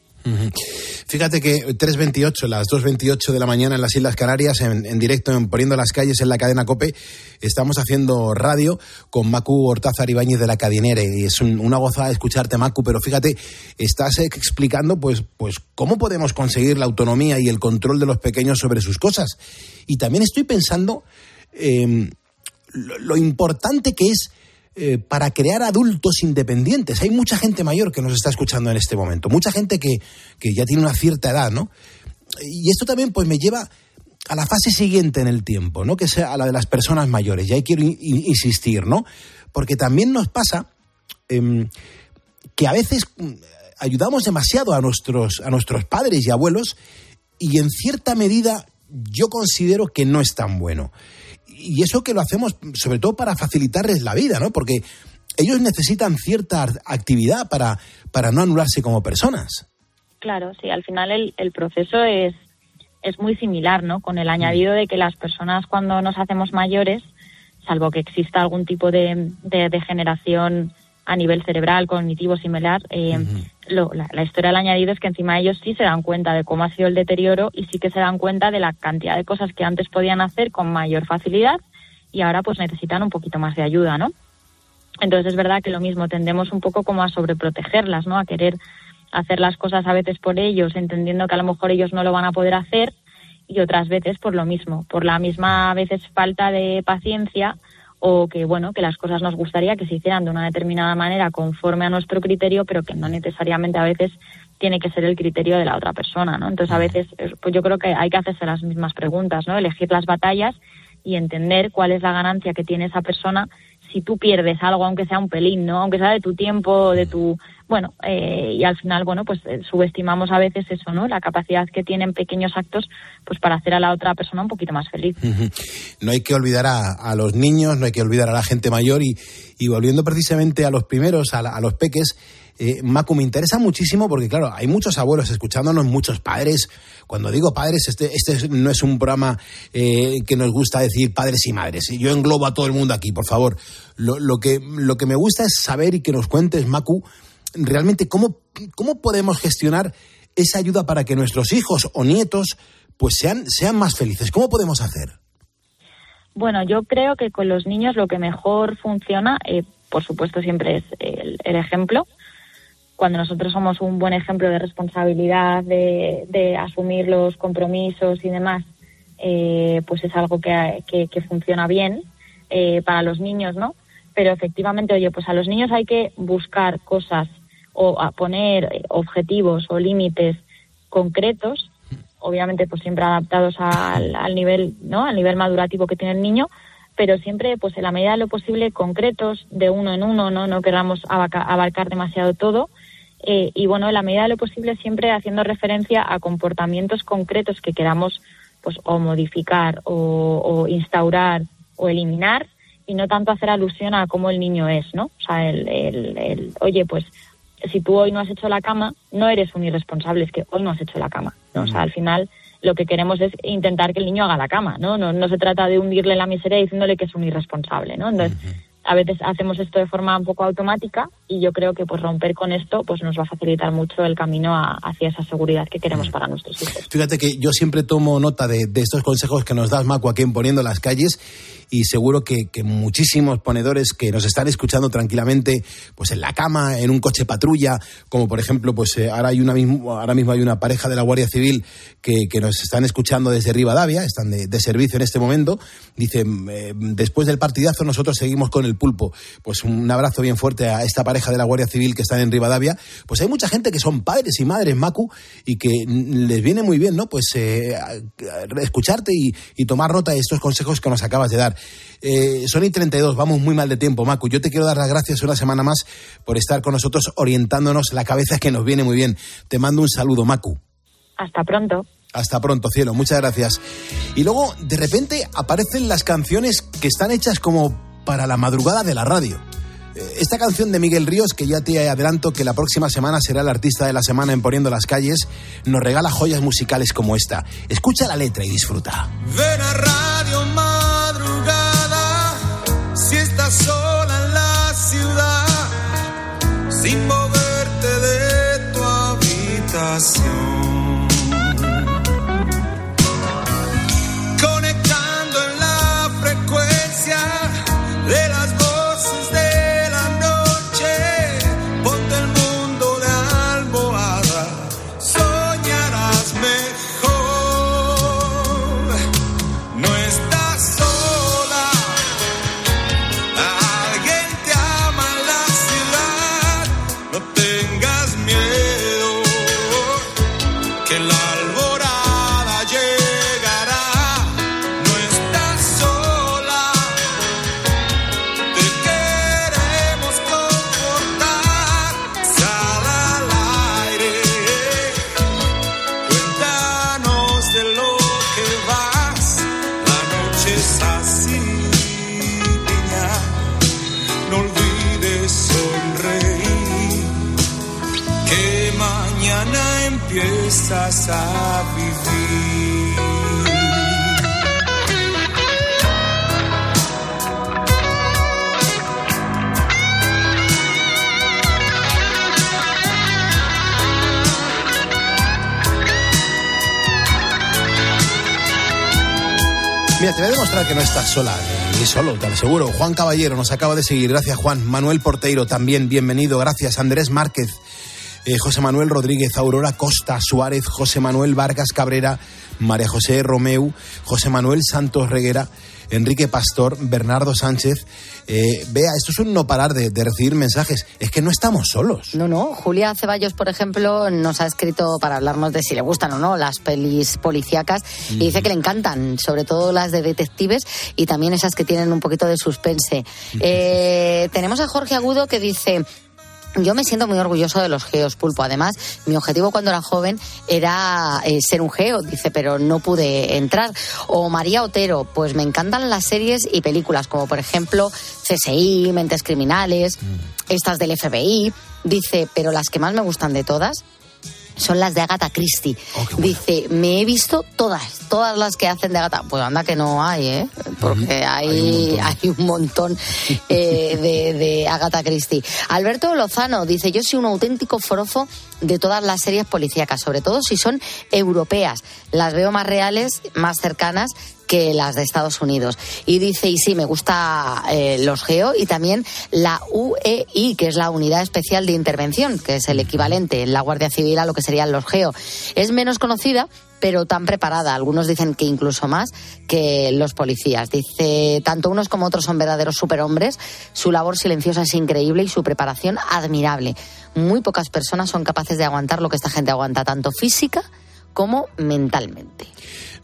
Fíjate que 3.28, las 2.28 de la mañana en las Islas Canarias, en, directo en Poniendo las Calles en la cadena COPE, estamos haciendo radio con Macu Hortázar Ibáñez de la Cadinere. Y es un- una gozada escucharte, Macu, pero fíjate, estás explicando pues, pues cómo podemos conseguir la autonomía y el control de los pequeños sobre sus cosas. Y también estoy pensando eh, lo importante que es eh, para crear adultos independientes. Hay mucha gente mayor que nos está escuchando en este momento, mucha gente que, que ya tiene una cierta edad, ¿no? Y esto también pues me lleva a la fase siguiente en el tiempo, ¿no? Que sea a la de las personas mayores. Y ahí quiero in- in- insistir, ¿no? Porque también nos pasa em, que a veces mm, ayudamos demasiado a nuestros, a nuestros padres y abuelos y en cierta medida yo considero que no es tan bueno. Y eso que lo hacemos sobre todo para facilitarles la vida, ¿no? Porque ellos necesitan cierta actividad para, para no anularse como personas. Claro, sí, al final el, el proceso es, es muy similar, ¿no? Con el añadido de que las personas cuando nos hacemos mayores, salvo que exista algún tipo de degeneración a nivel cerebral, cognitivo, similar, eh, lo- la, la historia del añadido es que encima ellos sí se dan cuenta de cómo ha sido el deterioro y sí que se dan cuenta de la cantidad de cosas que antes podían hacer con mayor facilidad y ahora pues necesitan un poquito más de ayuda, ¿no? Entonces es verdad que lo mismo, tendemos un poco como a sobreprotegerlas, ¿no? A querer hacer las cosas a veces por ellos, entendiendo que a lo mejor ellos no lo van a poder hacer y otras veces por lo mismo, por la misma a veces falta de paciencia o que bueno, que las cosas nos gustaría que se hicieran de una determinada manera conforme a nuestro criterio, pero que no necesariamente a veces tiene que ser el criterio de la otra persona, ¿no? Entonces a veces eh, pues yo creo que hay que hacerse las mismas preguntas, ¿no? Elegir las batallas y entender cuál es la ganancia que tiene esa persona si tú pierdes algo, aunque sea un pelín, ¿no? Aunque sea de tu tiempo, de tu... Bueno, eh, y al final, bueno, pues eh, subestimamos a veces eso, ¿no? La capacidad que tienen pequeños actos, pues para hacer a la otra persona un poquito más feliz. No hay que olvidar a, a los niños, no hay que olvidar a la gente mayor y, y volviendo precisamente a los primeros, a, la- a los peques, eh, Macu, me interesa muchísimo porque, claro, hay muchos abuelos escuchándonos, muchos padres. Cuando digo padres, este, este es- no es un programa eh, que nos gusta decir padres y madres. Yo englobo a todo el mundo aquí, por favor. Lo, lo que, lo que me gusta es saber y que nos cuentes, Macu, realmente cómo, cómo podemos gestionar esa ayuda para que nuestros hijos o nietos pues sean, sean más felices. ¿Cómo podemos hacer? Bueno, yo creo que con los niños lo que mejor funciona, eh, por supuesto, siempre es el ejemplo. Cuando nosotros somos un buen ejemplo de responsabilidad, de, de asumir los compromisos y demás, eh, pues es algo que, que- que funciona bien eh, para los niños, ¿no? Pero efectivamente, oye, pues a los niños hay que buscar cosas o poner eh, objetivos o límites concretos obviamente pues siempre adaptados al, al nivel no al nivel madurativo que tiene el niño pero siempre pues en la medida de lo posible concretos de uno en uno no no queramos abarca- abarcar demasiado todo eh, y bueno en la medida de lo posible siempre haciendo referencia a comportamientos concretos que queramos pues o modificar o, o instaurar o eliminar y no tanto hacer alusión a cómo el niño es no o sea el, el, el oye pues si tú hoy no has hecho la cama, no eres un irresponsable, es que hoy no has hecho la cama. ¿no? O sea, al final lo que queremos es intentar que el niño haga la cama, ¿no? No, no se trata de hundirle en la miseria diciéndole que es un irresponsable, ¿no? Entonces, a veces hacemos esto de forma un poco automática y yo creo que pues romper con esto pues nos va a facilitar mucho el camino a- hacia esa seguridad que queremos para nuestros hijos. Fíjate que yo siempre tomo nota de, de estos consejos que nos das, Macu, aquí en Poniendo las Calles, y seguro que, que muchísimos ponedores que nos están escuchando tranquilamente, pues en la cama, en un coche patrulla, como por ejemplo, pues eh, ahora, hay una mismo, ahora mismo hay una pareja de la Guardia Civil que, que nos están escuchando desde Rivadavia, están de, de servicio en este momento, dicen, eh, después del partidazo nosotros seguimos con el pulpo. Pues un abrazo bien fuerte a esta pareja de la Guardia Civil que están en Rivadavia. Pues hay mucha gente que son padres y madres, Macu, y que les viene muy bien, ¿no? Pues eh, escucharte y, y tomar nota de estos consejos que nos acabas de dar. Eh, son y 32, vamos muy mal de tiempo, Macu. Yo te quiero dar las gracias una semana más por estar con nosotros orientándonos la cabeza que nos viene muy bien. Te mando un saludo, Macu. Hasta pronto. Hasta pronto, cielo. Muchas gracias. Y luego, de repente, aparecen las canciones que están hechas como para la madrugada de la radio. Esta canción de Miguel Ríos, que ya te adelanto que la próxima semana será el artista de la semana en Poniendo las Calles, nos regala joyas musicales como esta. Escucha la letra y disfruta. Ven a Radio Madrugada si estás sola en la ciudad, sin moverte de tu habitación. Aseguro. Juan Caballero nos acaba de seguir, gracias Juan. Manuel Porteiro también, bienvenido, gracias. Andrés Márquez, eh, José Manuel Rodríguez, Aurora Costa Suárez, José Manuel Vargas Cabrera, María José Romeu, José Manuel Santos Reguera, Enrique Pastor, Bernardo Sánchez. Eh, vea, esto es un no parar de, de recibir mensajes. Es que no estamos solos. No, no. Julia Ceballos, por ejemplo, nos ha escrito para hablarnos de si le gustan o no las pelis policíacas y dice que le encantan, sobre todo las de detectives y también esas que tienen un poquito de suspense. [LAUGHS] Eh, tenemos a Jorge Agudo que dice. Yo me siento muy orgulloso de los geos, Pulpo. Además, mi objetivo cuando era joven era eh, ser un geo, dice, pero no pude entrar. O María Otero, pues me encantan las series y películas, como por ejemplo CSI, Mentes Criminales, estas del FBI. Dice, pero las que más me gustan de todas son las de Agatha Christie. Dice, me he visto todas, todas las que hacen de Agatha. Pues anda que no hay, ¿eh? Porque hay, [LAUGHS] hay un montón eh, de, de Agatha Christie. Alberto Lozano dice, yo soy un auténtico forofo de todas las series policíacas, sobre todo si son europeas. Las veo más reales, más cercanas que las de Estados Unidos. Y dice, y sí, me gusta eh, los GEO y también la UEI, que es la Unidad Especial de Intervención, que es el equivalente en la Guardia Civil a lo que serían los GEO. Es menos conocida, pero tan preparada. Algunos dicen que incluso más que los policías. Dice, tanto unos como otros son verdaderos superhombres. Su labor silenciosa es increíble y su preparación admirable. Muy pocas personas son capaces de aguantar lo que esta gente aguanta, tanto física como mentalmente.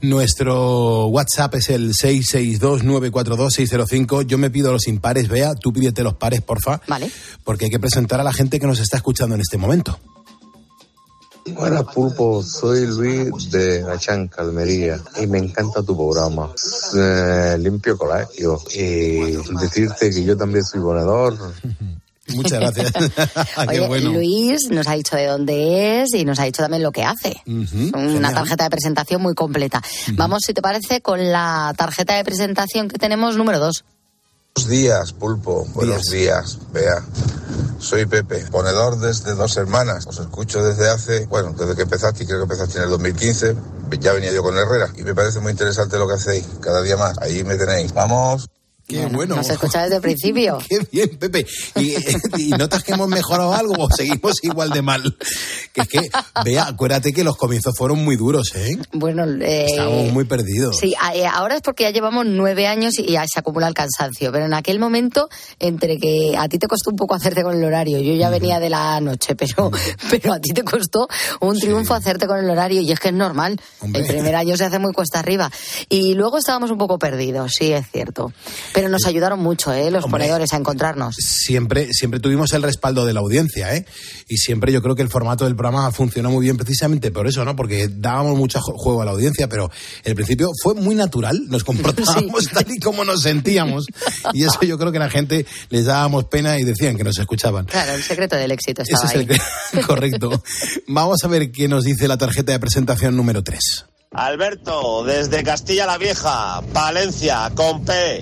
Nuestro WhatsApp es el 662-942-605. Yo me pido los impares, vea, tú pídete los pares, porfa. Vale. Porque hay que presentar a la gente que nos está escuchando en este momento. Buenas Pulpo, soy Luis de Gachanca, Almería y me encanta tu programa. Eh, limpio colegio y decirte que yo también soy ponedor. [LAUGHS] Muchas gracias. [LAUGHS] Qué Oye, bueno. Luis nos ha dicho de dónde es y nos ha dicho también lo que hace. Una genial. tarjeta de presentación muy completa. Vamos, si te parece, con la tarjeta de presentación que tenemos número dos. Buenos días, Pulpo. Buenos días, Bea. Soy Pepe, ponedor desde dos hermanas. Os escucho desde hace, bueno, desde que empezaste, creo que empezaste en el 2015. Ya venía yo con Herrera y me parece muy interesante lo que hacéis. Cada día más. Ahí me tenéis. Vamos. Qué bueno. Nos escucha desde el [LAUGHS] principio. Qué bien, Pepe. ¿Y, y notas que hemos mejorado algo o seguimos igual de mal? Que es que, vea, acuérdate que los comienzos fueron muy duros, ¿eh? Bueno, eh, Estábamos muy perdidos. Sí, eh, ahora es porque ya llevamos nueve años y ya se acumula el cansancio. Pero en aquel momento, entre que a ti te costó un poco hacerte con el horario, yo ya venía de la noche, pero, pero a ti te costó un triunfo hacerte con el horario y es que es normal. El primer año se hace muy cuesta arriba. Y luego estábamos un poco perdidos, sí, es cierto. Pero nos ayudaron mucho, ¿eh? Los Hombre. ponedores a encontrarnos. Siempre, siempre tuvimos el respaldo de la audiencia, ¿eh? Y siempre yo creo que el formato del programa funcionó muy bien precisamente por eso, ¿no? Porque dábamos mucho ju- juego a la audiencia, pero el principio fue muy natural, nos comportábamos [LAUGHS] tal y como nos sentíamos. Y eso yo creo que a la gente les dábamos pena y decían que nos escuchaban. Claro, el secreto del éxito estaba es ahí. el [LAUGHS] correcto. Vamos a ver qué nos dice la tarjeta de presentación número 3. Alberto, desde Castilla la Vieja, Valencia, con P.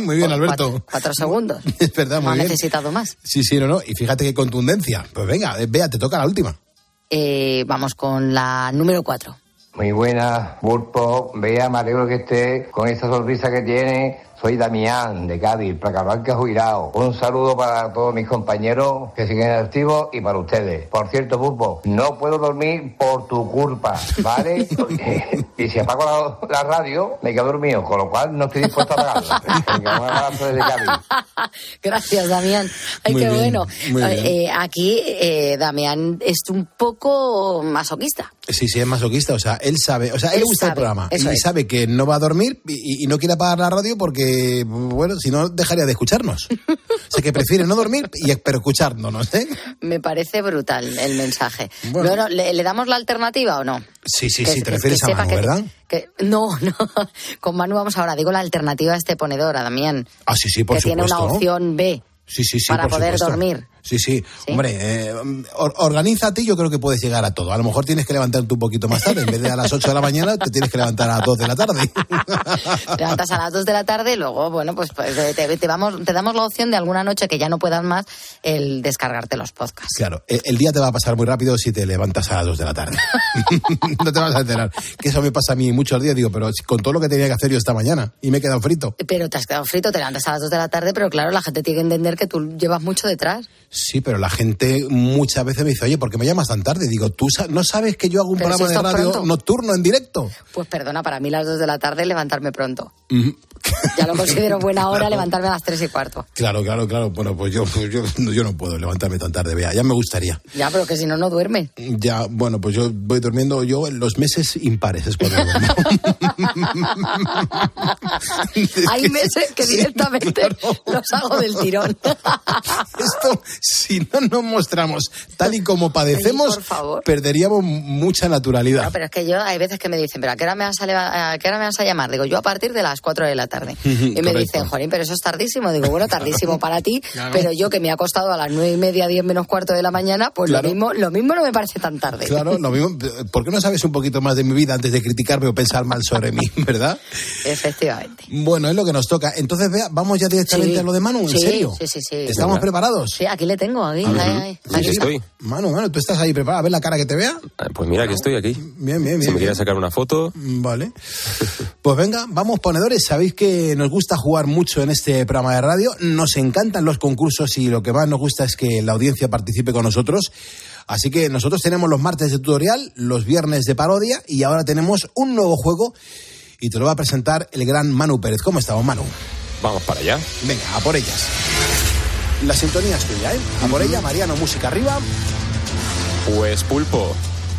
muy bien, Alberto. Cuatro segundos. [LAUGHS] Es verdad, No muy ha bien. necesitado más. Sí, sí, no, no. Y fíjate qué contundencia. Pues venga, eh, vea, te toca la última. Eh, vamos con la número cuatro. Muy buena, Pulpo. Vea, me alegro que esté con esa sonrisa que tiene. Soy Damián, de Cádiz, Placa Blanca Juirao. Un saludo para todos mis compañeros que siguen activos y para ustedes. Por cierto, Pulpo, no puedo dormir por tu culpa, ¿vale? [LAUGHS] Y si apago la, la radio, me quedo dormido, con lo cual no estoy dispuesto a apagarla. Venga, un abrazo desde Cádiz. [LAUGHS] Gracias, Damián. Ay, Muy qué bien, bueno. muy bien. Eh, aquí, eh, Damián es un poco masoquista. Sí, sí, es masoquista. O sea, él sabe, o sea, él, Él le gusta el sabe, programa. eso y es. sabe que no va a dormir y, y no quiere apagar la radio porque, bueno, si no, dejaría de escucharnos. [LAUGHS] o sea, que prefiere no dormir, y, pero escuchándonos, ¿eh? Me parece brutal el mensaje. Bueno. ¿le, le damos la alternativa o no? Sí, sí, Que- sí, te que- refieres que a Manu, que- ¿verdad? que- no, no. [LAUGHS] Con Manu vamos ahora. Digo la alternativa a este ponedor, a Damián. Ah, sí, sí, por que tiene supuesto. una opción B Sí, sí, sí, para poder supuesto. dormir. Sí, sí. Hombre, eh, or- organízate yo creo que puedes llegar a todo. A lo mejor tienes que levantarte un poquito más tarde. En vez de a las 8 de la mañana, te tienes que levantar a las 2 de la tarde. [LAUGHS] Te levantas a las 2 de la tarde y luego, bueno, pues, pues, te, te- te vamos, te damos la opción de alguna noche que ya no puedas más el descargarte los podcasts. Claro, el, el día te va a pasar muy rápido si te levantas a las 2 de la tarde. [LAUGHS] no te vas a enterar. Que eso me pasa a mí muchos días. Digo, pero con todo lo que tenía que hacer yo esta mañana y me he quedado frito. Pero te has quedado frito, te levantas a las 2 de la tarde, pero claro, la gente tiene que entender que tú llevas mucho detrás. Sí, pero la gente muchas veces me dice, oye, ¿por qué me llamas tan tarde? Digo, ¿tú sa- no sabes que yo hago un Pero si programa de radio pronto. nocturno en directo? Pues perdona, para mí las 2 de la tarde levantarme pronto. Ya lo considero [LAUGHS] buena hora levantarme a las 3 y cuarto. Claro, claro, claro. Bueno, pues yo, pues yo, [LAUGHS] yo no puedo levantarme tan tarde, vea, ya me gustaría. Ya, pero que si no, no duerme. Ya, bueno, pues yo voy durmiendo yo en los meses impares, es cuando duermo. [LAUGHS] Hay meses que directamente los hago del tirón. Esto, si no nos mostramos tal y como padecemos, por favor. perderíamos mucha naturalidad. No, pero es que yo hay veces que me dicen, ¿pero a qué hora me vas a, a qué hora me vas a llamar? Digo, yo a partir de las 4 de la tarde. [LAUGHS] Y me dicen, Jolín, pero eso es tardísimo. Digo, bueno, tardísimo para ti, [LAUGHS] Claro. pero yo que me ha costado a las nueve y media, 10 menos cuarto de la mañana, pues Claro. lo mismo lo mismo no me parece tan tarde. Claro, lo mismo. ¿Por qué no sabes un poquito más de mi vida antes de criticarme o pensar mal sobre mí, [LAUGHS] verdad? Efectivamente. Bueno, es lo que nos toca. Entonces, vea, vamos ya directamente Sí. a lo de Manu, ¿en Sí, serio? Sí, sí, sí. ¿Estamos preparados? Sí, aquí le tengo, aquí. Ahí, estoy. Manu, Manu, tú estás ahí preparado. A ver la cara que te vea. Ah, Pues mira que estoy aquí. Bien, bien, bien. Si me quieres sacar una foto, Vale. Pues venga, vamos ponedores. Sabéis que nos gusta jugar mucho en este programa de radio. Nos encantan los concursos y lo que más nos gusta es que la audiencia participe con nosotros. Así que nosotros tenemos los martes de tutorial, los viernes de parodia y ahora tenemos un nuevo juego y te lo va a presentar el gran Manu Pérez. ¿Cómo estamos, Manu? vamos para allá. Venga, a por ellas. La sintonía es tuya, ¿eh? A por ella, Mariano, música arriba. Pues Pulpo,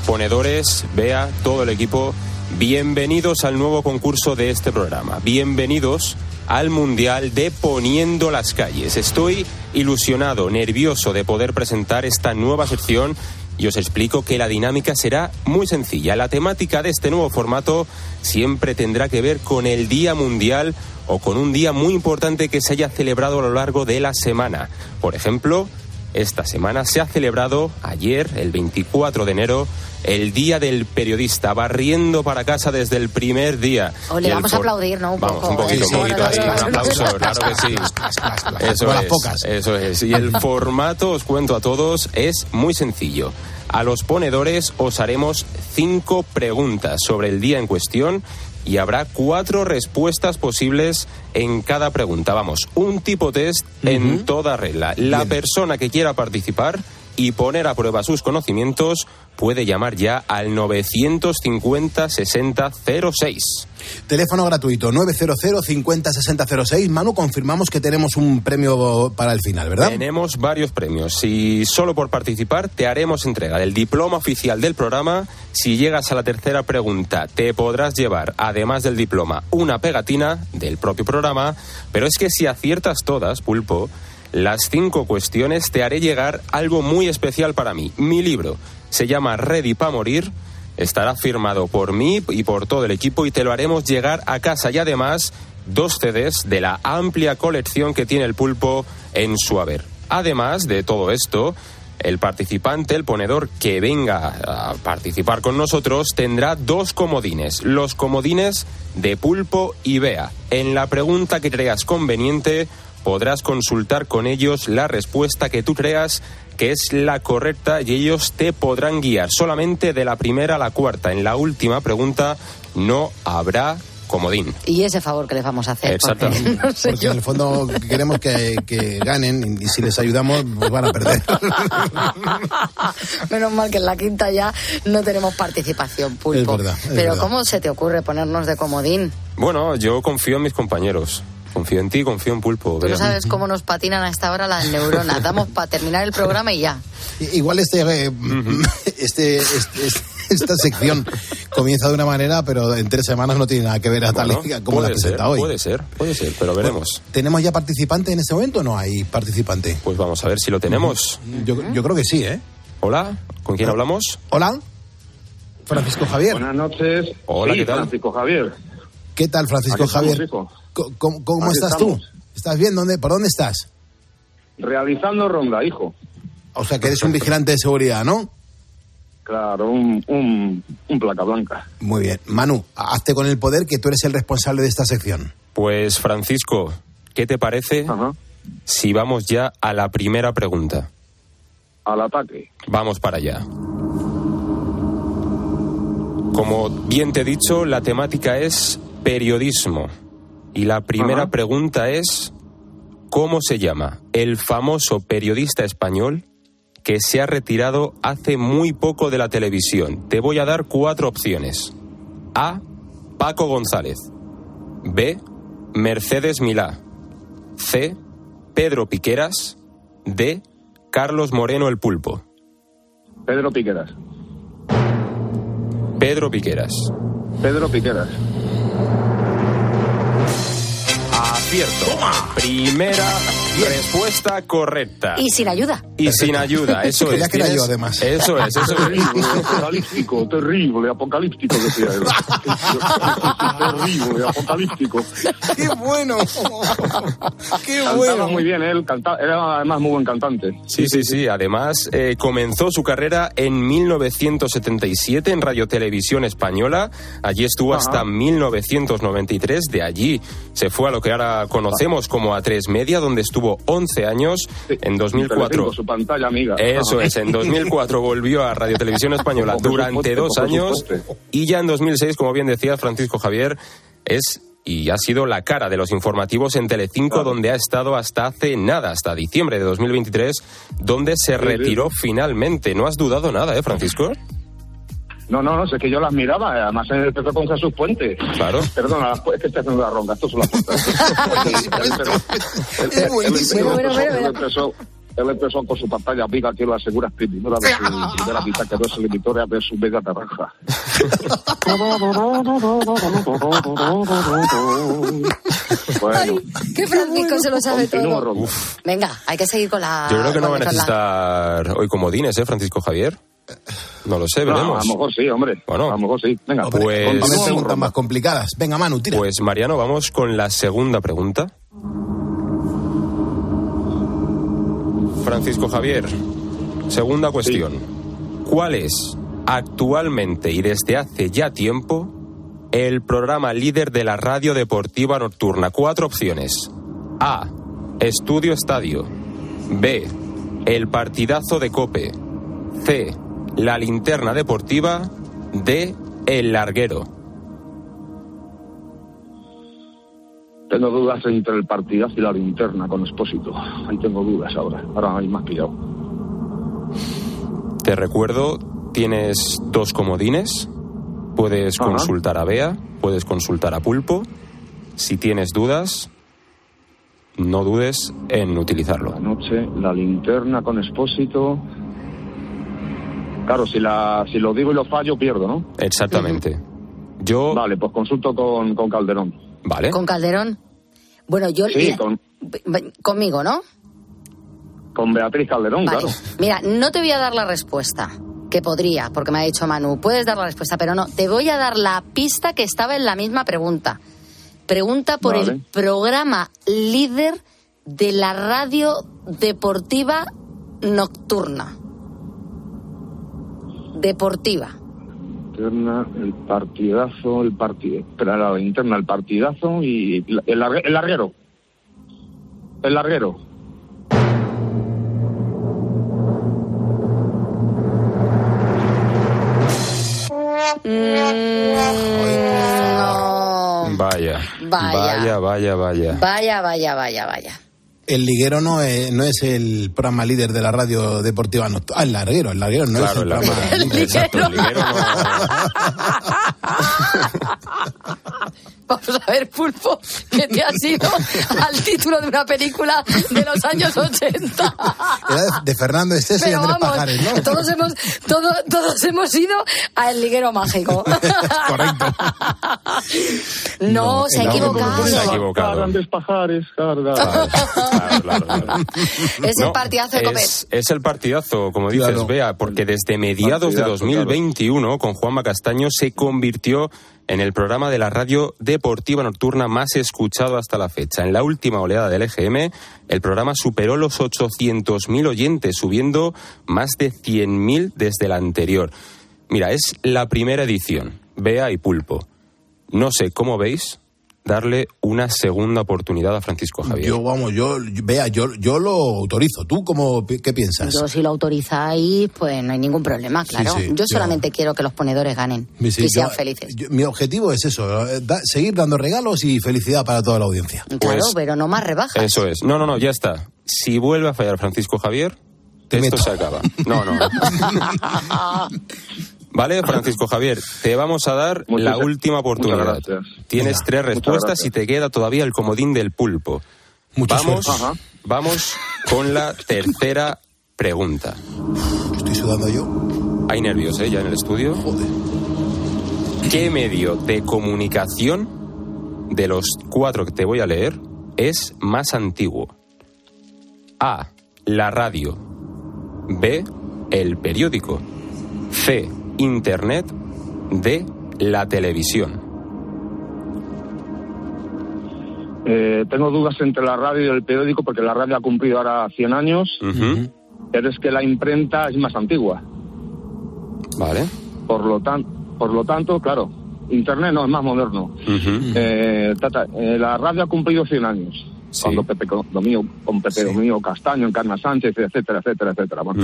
ponedores, Bea, todo el equipo, bienvenidos al nuevo concurso de este programa. Bienvenidos al Mundial de Poniendo las Calles. Estoy ilusionado, nervioso de poder presentar esta nueva sección y os explico que la dinámica será muy sencilla. La temática de este nuevo formato siempre tendrá que ver con el Día Mundial o con un día muy importante que se haya celebrado a lo largo de la semana. Por ejemplo, esta semana se ha celebrado ayer, el 24 de enero, el Día del Periodista, barriendo para casa desde el primer día. O le vamos a aplaudir, ¿no? Un Vamos, poco. un poquito, Sí, un poquito ahí, un aplauso, claro que sí. Eso las es, pocas. eso es. Y el formato, os cuento a todos, es muy sencillo. A los ponedores os haremos cinco preguntas sobre el día en cuestión y habrá cuatro respuestas posibles en cada pregunta. Vamos, un tipo test en toda regla. La persona que quiera participar y poner a prueba sus conocimientos puede llamar ya al 950 60 06. Teléfono gratuito 900 50 60 06. Manu, confirmamos que tenemos un premio para el final, ¿verdad? Tenemos varios premios. Y solo por participar te haremos entrega del diploma oficial del programa. Si llegas a la tercera pregunta, te podrás llevar, además del diploma, una pegatina del propio programa. Pero es que si aciertas todas, pulpo, las cinco cuestiones te haré llegar algo muy especial para mí. Mi libro se llama Ready para morir. Estará firmado por mí y por todo el equipo y te lo haremos llegar a casa y además dos CDs de la amplia colección que tiene el pulpo en su haber. Además de todo esto, el participante, el ponedor que venga a participar con nosotros, tendrá dos comodines. Los comodines de pulpo y Bea. En la pregunta que creas conveniente, podrás consultar con ellos la respuesta que tú creas que es la correcta y ellos te podrán guiar solamente de la primera a la cuarta. En la última pregunta no habrá comodín. Y ese favor que les vamos a hacer. porque Exactamente. [LAUGHS] no sé Porque en el fondo queremos que, que ganen y si les ayudamos, pues van a perder. [LAUGHS] Menos mal que en la quinta ya no tenemos participación, pulpo. Es verdad, es Pero verdad. ¿cómo se te ocurre ponernos de comodín? Bueno, yo confío en mis compañeros. Confío en ti, confío en Pulpo. Tú no sabes cómo nos patinan a esta hora las neuronas. Damos para terminar el programa y ya. Igual este, eh, [LAUGHS] este, este- este- esta sección comienza de una manera, pero en tres semanas no tiene nada que ver a tal Bueno, como la ser, presenta hoy. Puede ser, puede ser, pero veremos. ¿Tenemos ya participante en este momento o no hay participante? Pues vamos a ver si lo tenemos. Yo, yo creo que sí, ¿eh? Hola, ¿con quién hablamos? Hola. Francisco Javier. Buenas noches. Hola, Sí, ¿qué tal? Francisco Javier. ¿Qué tal, Francisco Javier? hijo. ¿Cómo, estás estamos. tú? ¿Estás bien? ¿Dónde, ¿Por dónde estás? Realizando ronda, hijo. O sea, que eres un vigilante de seguridad, ¿no? Claro, un, un, un placa blanca. Muy bien. Manu, hazte con el poder que tú eres el responsable de esta sección. Pues Francisco, ¿qué te parece si vamos ya a la primera pregunta? Al ataque. Vamos para allá. Como bien te he dicho, la temática es periodismo. Y la primera pregunta es, ¿cómo se llama el famoso periodista español que se ha retirado hace muy poco de la televisión? Te voy a dar cuatro opciones. A. Paco González. B. Mercedes Milá. C. Pedro Piqueras. D. Carlos Moreno el Pulpo. Pedro Piqueras. Pedro Piqueras. Pedro Piqueras. Acierto. Primera respuesta correcta. Y sin ayuda. Y sin ayuda, eso Creía es. que era yo, además. Eso es, eso es. Terrible, apocalíptico, terrible, apocalíptico, decía él. terrible, apocalíptico. ¡Qué bueno! ¡Qué Cantaba bueno! muy bien él, canta- era además muy buen cantante. Sí, sí, sí. Además, eh, comenzó su carrera en 1977 en Radio Televisión Española. Allí estuvo Ajá. hasta 1993. De allí se fue a lo que ahora conocemos como A3 Media, donde estuvo 11 años. En 2004. Telecinco, su pantalla amiga. Eso Ajá. es, en 2004 volvió a Radio Televisión Española [LAUGHS] durante dos años y ya en 2006, como bien decía Francisco Javier, es y ha sido la cara de los informativos en Telecinco, donde ha estado hasta hace nada, hasta diciembre de 2023, donde se retiró finalmente. No has dudado nada, ¿eh, Francisco? No, no, no, es que yo las miraba, además él empezó con Jesús Puente. Claro. Perdona, es que estoy haciendo la ronca, esto son las puertas. [LAUGHS] Es buenísimo. Bueno, bueno, bueno, empezó, él empezó con su pantalla amiga, que lo asegura primera de su primera mitad, que no es eliminatoria de su media naranja. [LAUGHS] bueno, Que Francisco se lo sabe continúo, todo. ronda. Venga, hay que seguir con la. Yo creo que no va a la- necesitar hoy comodines, ¿eh, Francisco Javier? No lo sé, No, veremos. a lo mejor sí, hombre. Bueno. a lo mejor sí. Venga, Pues- Ponme continuamos, preguntas más complicadas. Venga, Manu, tira. Pues Mariano, vamos con la segunda pregunta. Francisco Javier, segunda cuestión. ¿Cuál es actualmente y desde hace ya tiempo el programa líder de la radio deportiva nocturna? Cuatro opciones. A. Estudio Estadio. B. El partidazo de Cope. C. La linterna deportiva. D. El larguero. Tengo dudas entre el partidazo y la linterna con Expósito. Ahí tengo dudas ahora. Ahora hay más pillado. Te recuerdo, tienes dos comodines. Puedes Ajá. consultar a Bea, puedes consultar a Pulpo. Si tienes dudas, no dudes en utilizarlo. Anoche, la linterna con Expósito. Claro, si, la, si lo digo y lo fallo, pierdo, ¿no? Exactamente. Yo. Vale, pues consulto con, con Calderón. Vale. Con Calderón. Bueno, yo. Sí, mira, con, Conmigo, ¿no? con Beatriz Calderón, Vale. claro. Mira, no te voy a dar la respuesta. Que podría, porque me ha dicho Manu. Puedes dar la respuesta, pero no. Te voy a dar la pista que estaba en la misma pregunta. Pregunta por Vale. el programa líder de la radio deportiva nocturna. Deportiva. Linterna, el partidazo, el partido. Espera, la linterna, el partidazo y el, el largue- el larguero. El larguero. Mm, no. Vaya. Vaya. Vaya, vaya, vaya. Vaya, vaya, vaya, vaya. El liguero no es, no es el programa líder de la radio deportiva nocturna. Ah, el larguero, el larguero no Claro, es el, el larguero. programa El líder. Exacto, el liguero no- [LAUGHS] Vamos a ver, Pulpo, que te has ido [LAUGHS] al título de una película de los años 80. Era de, de Fernando Esteso y Andrés vamos, Pajares, ¿no? todos hemos, todo- todos hemos ido al liguero mágico. [LAUGHS] Correcto. No, se ha equivocado. Se ha equivocado. Grandes pajares, carga. Claro, claro, claro. [LAUGHS] Es el No, partidazo de Copet. es, es el partidazo, como dices, Claro. Bea, porque desde mediados de Partidazo, 2021, con Juanma Castaño, se convirtió en el programa de la radio deportiva nocturna más escuchado hasta la fecha. En la última oleada del EGM, el programa superó los 800.000 oyentes, subiendo más de 100.000 desde la anterior. Mira, es la primera edición. Bea y Pulpo. No sé cómo veis darle una segunda oportunidad a Francisco Javier. Yo, vamos, yo, vea, yo, yo lo autorizo. ¿Tú cómo, qué piensas? Yo si lo autorizáis, pues no hay ningún problema, claro. sí, yo yo- solamente quiero que los ponedores ganen Sí, sí, y sean yo- felices. yo- mi objetivo es eso, eh, da- seguir dando regalos y felicidad para toda la audiencia. Claro, Pues- pero no más rebajas. Eso es. No, no, no, ya está. Si vuelve a fallar Francisco Javier, esto se acaba. No, no. [LAUGHS] [LAUGHS] Vale, Francisco Javier, te vamos a dar Muchas la última oportunidad. muchas gracias. Tienes Venga, tres respuestas y te queda todavía el comodín del pulpo. Mucha vamos. Ajá. vamos con la tercera pregunta. Estoy sudando yo. Hay nervios, ¿eh? Ya en el estudio. ¿Qué medio de comunicación de los cuatro que te voy a leer es más antiguo? A. La radio. B. El periódico. C. Internet. D. La televisión. Eh, tengo dudas entre la radio y el periódico porque la radio ha cumplido ahora 100 años, pero es que la imprenta es más antigua. Vale. Por lo, tan, por lo tanto, claro, Internet no es más moderno. Eh, tata, eh, la radio ha cumplido 100 años. Cuando Pepe Domío, con Pepe Domío Castaño, Encarna Sánchez, etcétera, etcétera, etcétera. Bueno,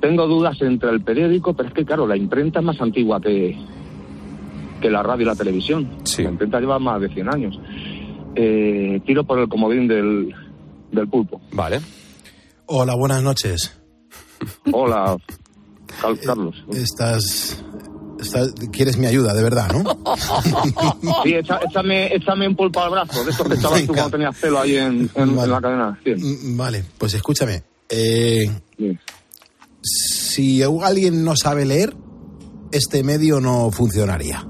Tengo dudas entre el periódico, pero es que, claro, la imprenta es más antigua que, que la radio y la televisión. La imprenta lleva más de 100 años. Eh, tiro por el comodín del, del pulpo. Vale. Hola, buenas noches. Hola, [LAUGHS] Cal- Carlos. Estás, estás- quieres mi ayuda, de verdad, ¿no? [LAUGHS] Sí, echa- échame, échame un pulpo al brazo, de estos que echabas tú cuando tenías pelo ahí en, en- en la cadena. Sí. Mm, Vale, pues escúchame. Eh, si alguien no sabe leer, este medio no funcionaría.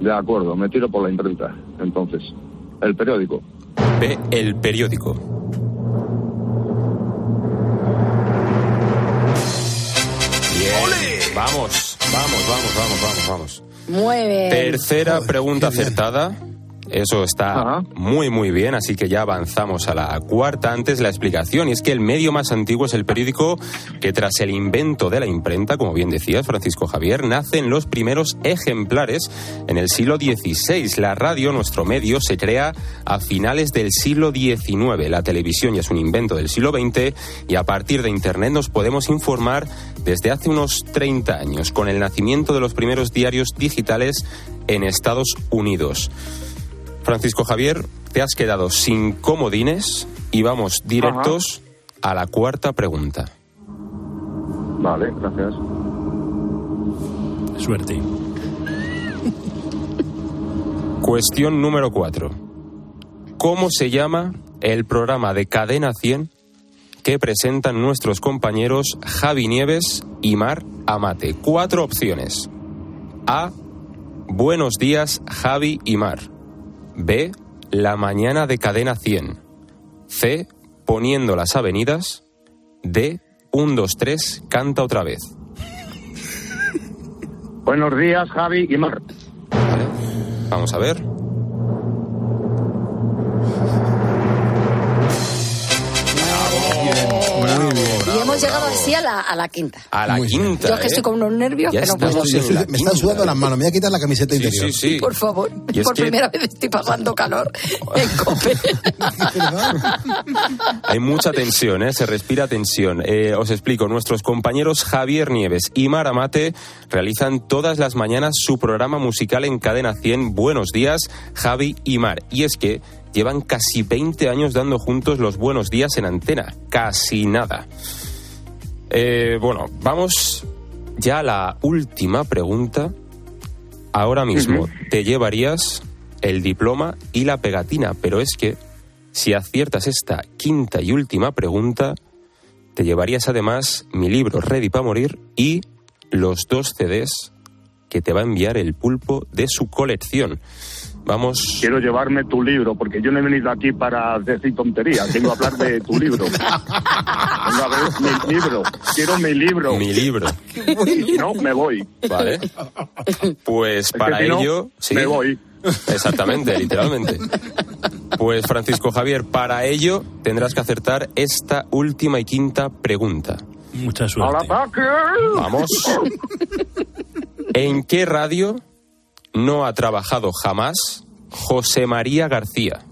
De acuerdo, me tiro por la imprenta. Entonces, el periódico. B. El periódico. Bien. Vamos, vamos, vamos, vamos, vamos, vamos. Muy bien. Tercera pregunta acertada. Eso está muy, muy bien, así que ya avanzamos a la cuarta. Antes la explicación, y es que el medio más antiguo es el periódico que tras el invento de la imprenta, como bien decías, Francisco Javier, nacen los primeros ejemplares en el siglo XVI. La radio, nuestro medio, se crea a finales del siglo XIX. La televisión ya es un invento del siglo XX y a partir de Internet nos podemos informar desde hace unos 30 años, con el nacimiento de los primeros diarios digitales en Estados Unidos. Francisco Javier, te has quedado sin comodines y vamos directos a la cuarta pregunta. Vale, gracias. Suerte. [LAUGHS] Cuestión número 4. ¿Cómo se llama el programa de Cadena 100 que presentan nuestros compañeros Javi Nieves y Mar Amate? Cuatro opciones. A. Buenos días, Javi y Mar. B. La mañana de Cadena 100. C. Poniendo las avenidas. D. 1, 2, 3, canta otra vez. Buenos días, Javi y Mar. Vamos a ver. A la, a la quinta. A la quinta. Yo es que ¿eh? estoy con unos nervios Ya que no puedo. la Me están sudando las manos, me voy a quitar la camiseta Sí, interior. sí, sí. Por favor, por que- primera vez estoy pasando calor en [LAUGHS] COPE. [LAUGHS] Hay mucha tensión, ¿eh? se respira tensión. Eh, os explico, nuestros compañeros Javier Nieves y Mara Mate realizan todas las mañanas su programa musical en Cadena 100. Buenos días, Javi y Mar. Y es que llevan casi 20 años dando juntos los buenos días en antena. Casi nada. Eh, bueno, vamos ya a la última pregunta. Ahora mismo te llevarías el diploma y la pegatina, pero es que si aciertas esta quinta y última pregunta, te llevarías además mi libro Ready para morir y los dos CDs que te va a enviar el pulpo de su colección. Vamos. Quiero llevarme tu libro, porque yo no he venido aquí para decir tonterías, vengo a hablar de tu libro. Vengo a ver mi libro, quiero mi libro. Mi libro. Y si no, me voy. Vale. Pues Es que para si no, ello. sí. me voy. Exactamente, literalmente. Pues Francisco Javier, para ello tendrás que acertar esta última y quinta pregunta. Mucha ¡Al ataque! Vamos. ¿En qué radio no ha trabajado jamás José María García?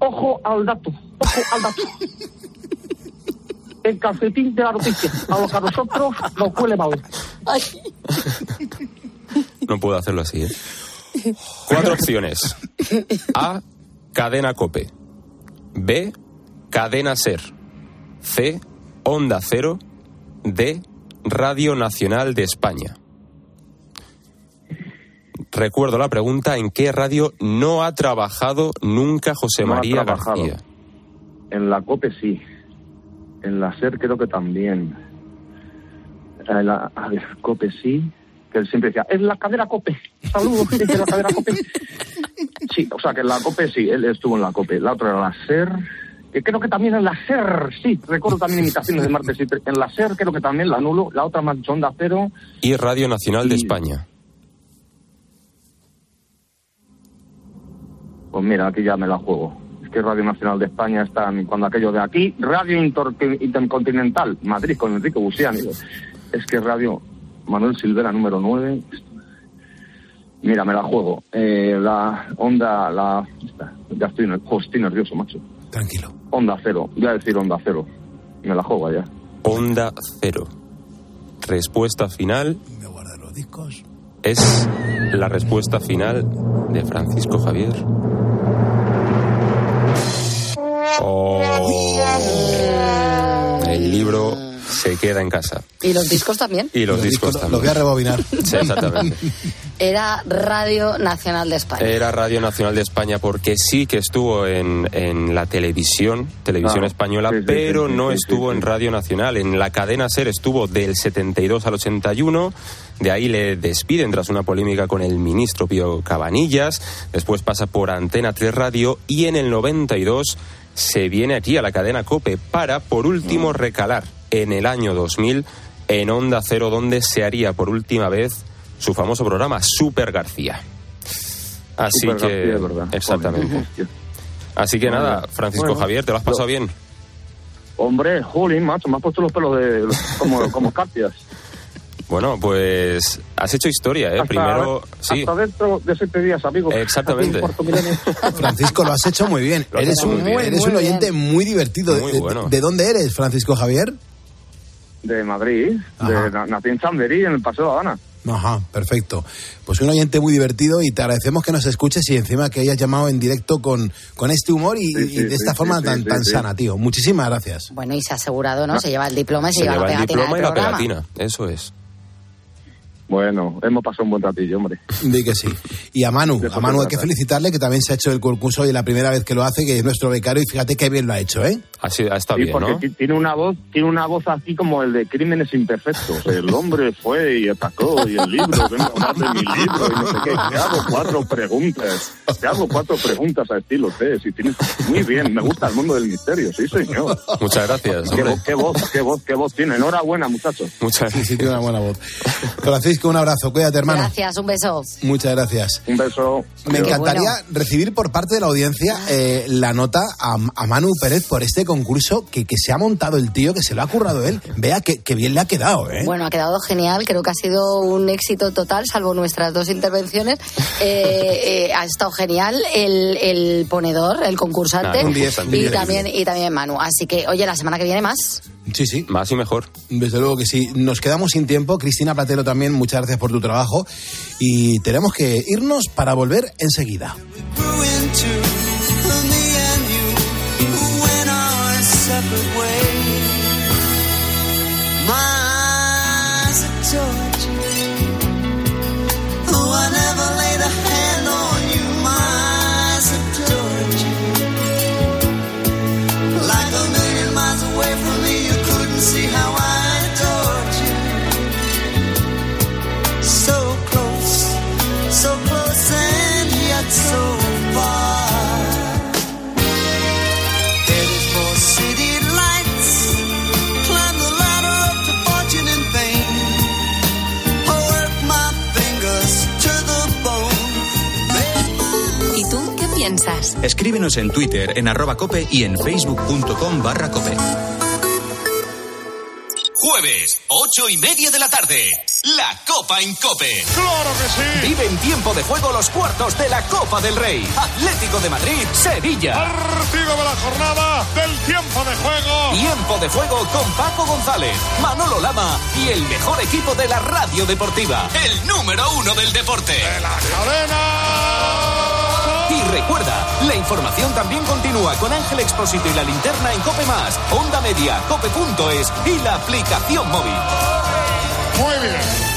Ojo al dato, ojo al dato. El calcetín de la noticia, a lo que a nosotros nos huele mal. No puedo hacerlo así, ¿eh? Cuatro opciones. A. Cadena Cope. B. Cadena Ser. C. Onda Cero. D. Radio Nacional de España. Recuerdo la pregunta, ¿en qué radio no ha trabajado nunca José No ha María trabajado. García? En la COPE sí. En la SER creo que también. En la, a ver, COPE sí. Que él siempre decía, es la cadera COPE. Saludos, gente de la cadera COPE. [LAUGHS] Sí, o sea que en la COPE sí, él estuvo en la COPE. La otra era la SER. Que creo que también en la SER, sí. Recuerdo también imitaciones de martes y En la SER creo que también la anulo. La otra más Onda Cero. Y Radio Nacional de España. Pues mira, aquí ya me la juego. Es que Radio Nacional de España está en- cuando aquello de aquí, Radio Inter- Intercontinental, Madrid con Enrique Busiani. Es que Radio Manuel Silvera número 9. Mira, me la juego. Eh, la onda, la... Ya estoy nervioso, macho. Tranquilo. Onda cero, voy a decir onda cero. Me la juego ya. Onda Cero. Respuesta final. Me guarda los discos. Es la respuesta final de Francisco Javier. Oh. El libro se queda en casa. Y los discos también. Y los, Los discos, discos también. los voy a rebobinar. Sí, exactamente. [LAUGHS] Era Radio Nacional de España. Era Radio Nacional de España porque sí que estuvo en, en la televisión, televisión Claro. española, Sí, pero sí, sí, no sí, estuvo sí, en. Radio Nacional. En la cadena SER estuvo del 72 al 81, de ahí le despiden tras una polémica con el ministro Pío Cabanillas, después pasa por Antena 3 Radio y en el 92 se viene aquí a la cadena COPE para, por último, Mm. recalar en el año 2000 en Onda Cero, donde se haría por última vez su famoso programa Super García. Así Super que, García, verdad. exactamente. Así que nada, Francisco bueno, Javier, ¿te lo has pasado bien? Hombre, jolín, macho, me has puesto los pelos de, como, como escarpias. Bueno, pues has hecho historia, ¿eh? Hasta- Primero, sí, Hasta dentro de siete días, amigos. Exactamente. [LAUGHS] Francisco, lo has hecho muy bien. Lo Eres un, muy bien. eres Muy un oyente bien. muy divertido. Muy de, bueno. de dónde eres, Francisco Javier? De Madrid, de, Ajá. nací en Chamberí, en el Paseo de La Habana. Ajá, perfecto. Pues un oyente muy divertido y te agradecemos que nos escuches y encima que hayas llamado en directo con, con este humor y, Sí, y sí, de esta sí, forma sí, tan, sí, tan sí. sana, tío. Muchísimas gracias. Bueno, y se ha asegurado, ¿no? Se lleva el diploma y se, se lleva, lleva la el pegatina diploma y la pegatina, eso es. Bueno, hemos pasado un buen ratillo, hombre. Di que sí. Y a Manu, a Manu hay que felicitarle que también se ha hecho el concurso y la primera vez que lo hace, que es nuestro becario y fíjate qué bien lo ha hecho, ¿eh? Así, está Sí, bien, porque ¿no? ti- tiene una voz, tiene una voz así como el de Crímenes Imperfectos. El hombre fue y atacó y el libro, vengo a hablar de mi libro y no sé qué. Te hago cuatro preguntas. Te hago cuatro preguntas a estilo T. Si tienes muy bien, me gusta el mundo del misterio, sí señor. Muchas gracias, Qué, hombre. qué voz, qué voz, qué voz tiene. Enhorabuena, muchachos. Muchas Sí, sí, tiene una buena voz. [LAUGHS] Francisco, un abrazo. Cuídate, hermano. Gracias, un beso. Muchas gracias. Un beso. Me encantaría bueno. recibir por parte de la audiencia eh, la nota a, a Manu Pérez por este concurso que, que se ha montado el tío, que se lo ha currado él. Vea que, que bien le ha quedado, ¿eh? Bueno, ha quedado genial, creo que ha sido un éxito total, salvo nuestras dos intervenciones. Eh, [LAUGHS] eh, ha estado genial el, el ponedor, el concursante, Ah, un diez, un y, diez. también, y también Manu. Así que, oye, la semana que viene más. Sí, sí. Más y mejor. Desde luego que sí. Nos quedamos sin tiempo. Cristina Platero también, muchas gracias por tu trabajo. Y tenemos que irnos para volver enseguida. the way Escríbenos en Twitter, en arroba cope y en facebook.com barra cope. Jueves, ocho y media de la tarde. La Copa en Cope. ¡Claro que sí! Vive en tiempo de juego los cuartos de la Copa del Rey. Atlético de Madrid, Sevilla. Partido de la jornada del tiempo de juego. Tiempo de juego con Paco González, Manolo Lama y el mejor equipo de la radio deportiva. El número uno del deporte. De la cadena. Recuerda, la información también continúa con Ángel Expósito y la linterna en Cope Más, Onda Media, Cope.es y la aplicación móvil. Muy bien.